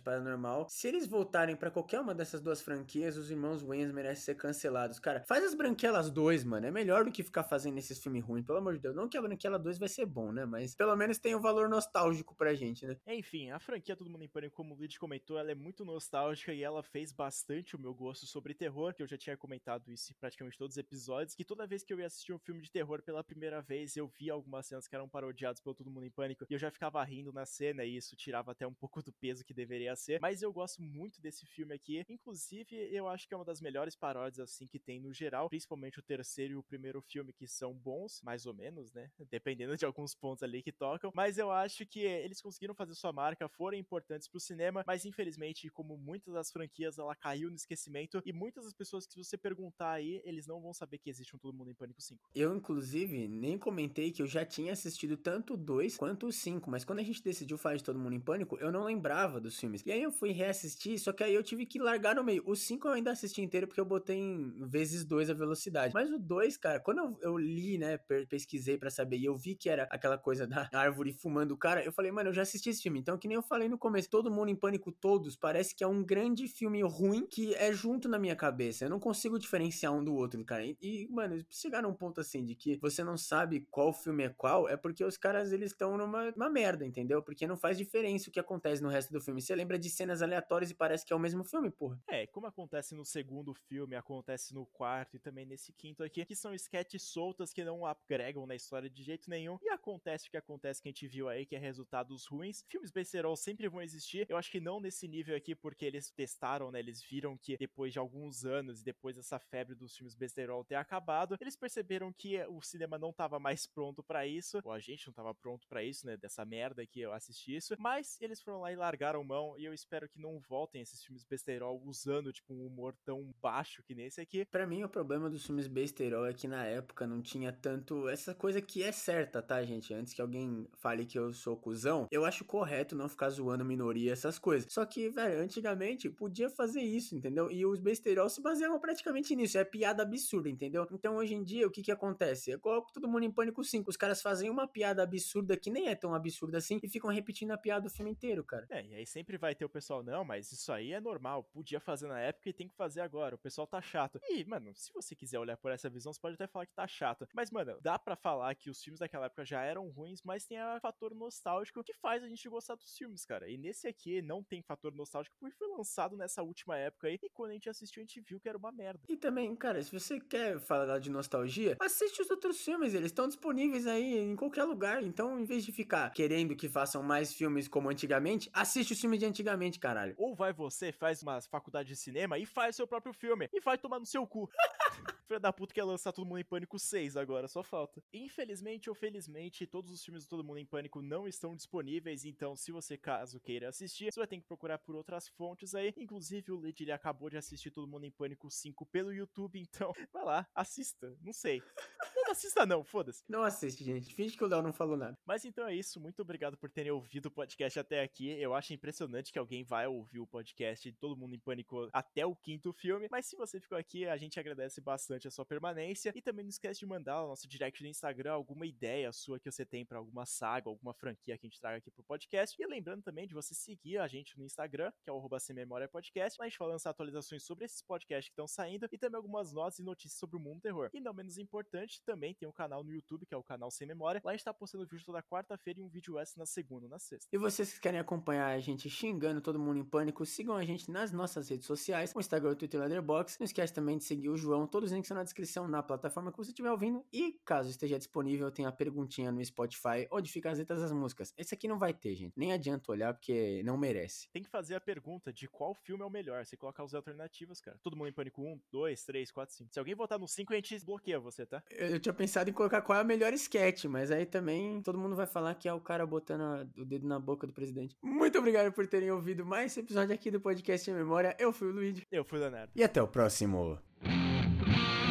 paranormal. Se eles voltarem para qualquer uma dessas duas franquias, os irmãos Wayans merecem ser cancelados. Cara, faz as Branquelas 2, mano. É melhor do que ficar fazendo esses filmes ruins, pelo amor de Deus. Não que a Branquela 2 vai ser bom, né? Mas pelo menos tem um valor nostálgico pra gente, né? Enfim, a franquia Todo Mundo em Pânico, como o Luigi comentou, ela é muito nostálgica e ela fez bastante o meu gosto sobre terror, que eu já tinha comentado isso em praticamente todos os episódios, que toda vez que eu ia assistir um filme de terror pela primeira vez, eu via algumas cenas que eram parodiadas pelo Todo Mundo em Pânico, e eu já ficava rindo na cena, e isso tirava até um pouco do peso que deveria ser, mas eu gosto muito desse filme aqui, inclusive eu acho que é uma das melhores paródias, assim, que tem no geral, principalmente o terceiro e o primeiro filme, que são bons, mais ou menos, né, dependendo de alguns pontos ali que tocam, mas eu acho que eles conseguiram fazer sua marca, foram importantes pro cinema, mas infelizmente, como muitas das franquias, ela caiu no esquecimento, e muitas das pessoas que se você perguntar aí, eles não vão saber que existe um Todo Mundo em Pânico 5. Eu, inclusive, nem comentei que eu já tinha assistido tanto 2 quanto o 5, mas quando a gente decidiu fazer Todo Mundo em Pânico, eu não lembrava dos filmes. E aí eu fui reassistir, só que aí eu tive que largar no meio. O 5 eu ainda assisti inteiro porque eu botei em vezes 2 a velocidade. Mas o 2, cara, quando eu, eu li, né, pesquisei para saber e eu vi que era aquela coisa da árvore fumando o cara, eu falei, mano, eu já assisti esse filme. Então, que nem eu falei no começo, Todo Mundo em Pânico Todos parece que é um grande filme ruim que é junto na minha cabeça. Eu não consigo diferenciar um do outro, cara. E, mano, chegar num ponto assim de que você não sabe qual filme é qual, é porque os caras eles estão numa, numa merda, entendeu? Porque não faz diferença o que acontece no resto do filme. Você lembra de cenas aleatórias e parece que é o mesmo filme, porra. É, como acontece no segundo filme, acontece no quarto e também nesse quinto aqui, que são sketches soltas que não agregam na história de jeito nenhum. E acontece o que acontece que a gente viu aí, que é resultados ruins. Filmes besterol sempre vão existir. Eu acho que não nesse nível aqui, porque eles testaram, né? Eles viram que depois de alguns anos, depois dessa febre dos filmes besterol ter acabado, eles perceberam que o cinema não tava mais pronto para isso, ou a gente não tava pronto para isso, né? Dessa merda que eu assisti isso. Mas eles foram lá e largaram mão, e eu espero que não voltem esses filmes besterol usando, tipo, um humor tão baixo que nesse aqui. Para mim, o problema dos filmes besterol é que na época não tinha tanto essa coisa que é certa, tá, gente? Antes que alguém fale que eu sou cuzão, eu acho correto não ficar zoando minoria, essas coisas. Só que, velho, antigamente podia fazer isso, entendeu? E os besterol se baseavam praticamente nisso, é piada absurda, entendeu? Então hoje em dia, o que que acontece? Eu coloco todo mundo em pânico 5. Os caras fazem uma piada absurda que nem é tão absurda assim e ficam repetindo a piada o filme inteiro, cara. É, e aí sempre vai ter o pessoal, não, mas isso aí é normal, podia fazer na época e tem que fazer agora. O pessoal tá chato. E, mano, se você quiser olhar por essa visão, você pode até falar que tá chato. Mas, mano, dá para falar que os filmes daquela época já eram ruins, mas tem o fator nostálgico que faz a gente gostar dos filmes, cara. E nesse aqui não tem fator nostálgico porque foi lançado nessa última época aí. E quando a gente assistiu, a gente viu que era uma merda. E também, cara, se você quer falar de nostalgia, assiste os outros filmes, eles estão disponíveis aí em qualquer lugar. Então, em vez de ficar querendo que façam mais filmes como antigamente, assiste os filmes de antigamente, caralho. Ou vai você, faz uma faculdade de cinema e faz seu próprio filme. E vai tomar no seu cu. Filha da puta quer lançar Todo Mundo em Pânico 6 agora, só falta. Infelizmente ou felizmente, todos os filmes do Todo Mundo em Pânico não estão disponíveis, então se você caso queira assistir, você vai ter que procurar por outras fontes aí. Inclusive o Lid ele acabou de assistir Todo Mundo em Pânico 5 pelo YouTube, então vai lá, assista. Não sei. Não assista não, foda-se. Não assiste, gente. Finge que o Léo não falou nada. Mas então é isso. Muito obrigado por terem ouvido o podcast até aqui. Eu acho impressionante que alguém vai ouvir o podcast de Todo Mundo em Pânico até o quinto filme. Mas se você ficou aqui, a gente agradece bastante a sua permanência. E também não esquece de mandar no nosso direct no Instagram alguma ideia sua que você tem para alguma saga, alguma franquia que a gente traga aqui pro podcast. E lembrando também de você seguir a gente no Instagram, que é o Podcast. Lá a gente vai lançar atualizações sobre esses podcasts que estão saindo e também algumas notas e notícias sobre o mundo terror. E não menos importante, também tem um canal no YouTube, que é o canal Sem Memória. Lá a gente tá postando vídeo toda quarta-feira e um vídeo extra na segunda na sexta. E vocês que querem acompanhar a gente xingando todo mundo em pânico, sigam a gente nas nossas redes sociais, o Instagram, o Twitter e o Letterboxd. Não esquece também de seguir o João, todos os links na descrição na plataforma que você estiver ouvindo. E caso esteja disponível, tem a perguntinha no Spotify, onde fica as letras das músicas. Esse aqui não vai ter, gente. Nem adianta olhar, porque não merece. Tem que fazer a pergunta de qual filme é o melhor. Você colocar as alternativas, cara. Todo mundo em pânico 1, 2, 3, 4, 5. Se alguém votar no 5, a gente bloqueia você, tá? Eu, eu tinha pensado em colocar qual é a melhor sketch, mas aí também todo mundo vai falar que é o cara botando a- o dedo na boca do presidente. Muito obrigado por terem ouvido mais esse episódio aqui do podcast em memória. Eu fui o Luigi. Eu fui o Leonardo. E até o próximo. Bye.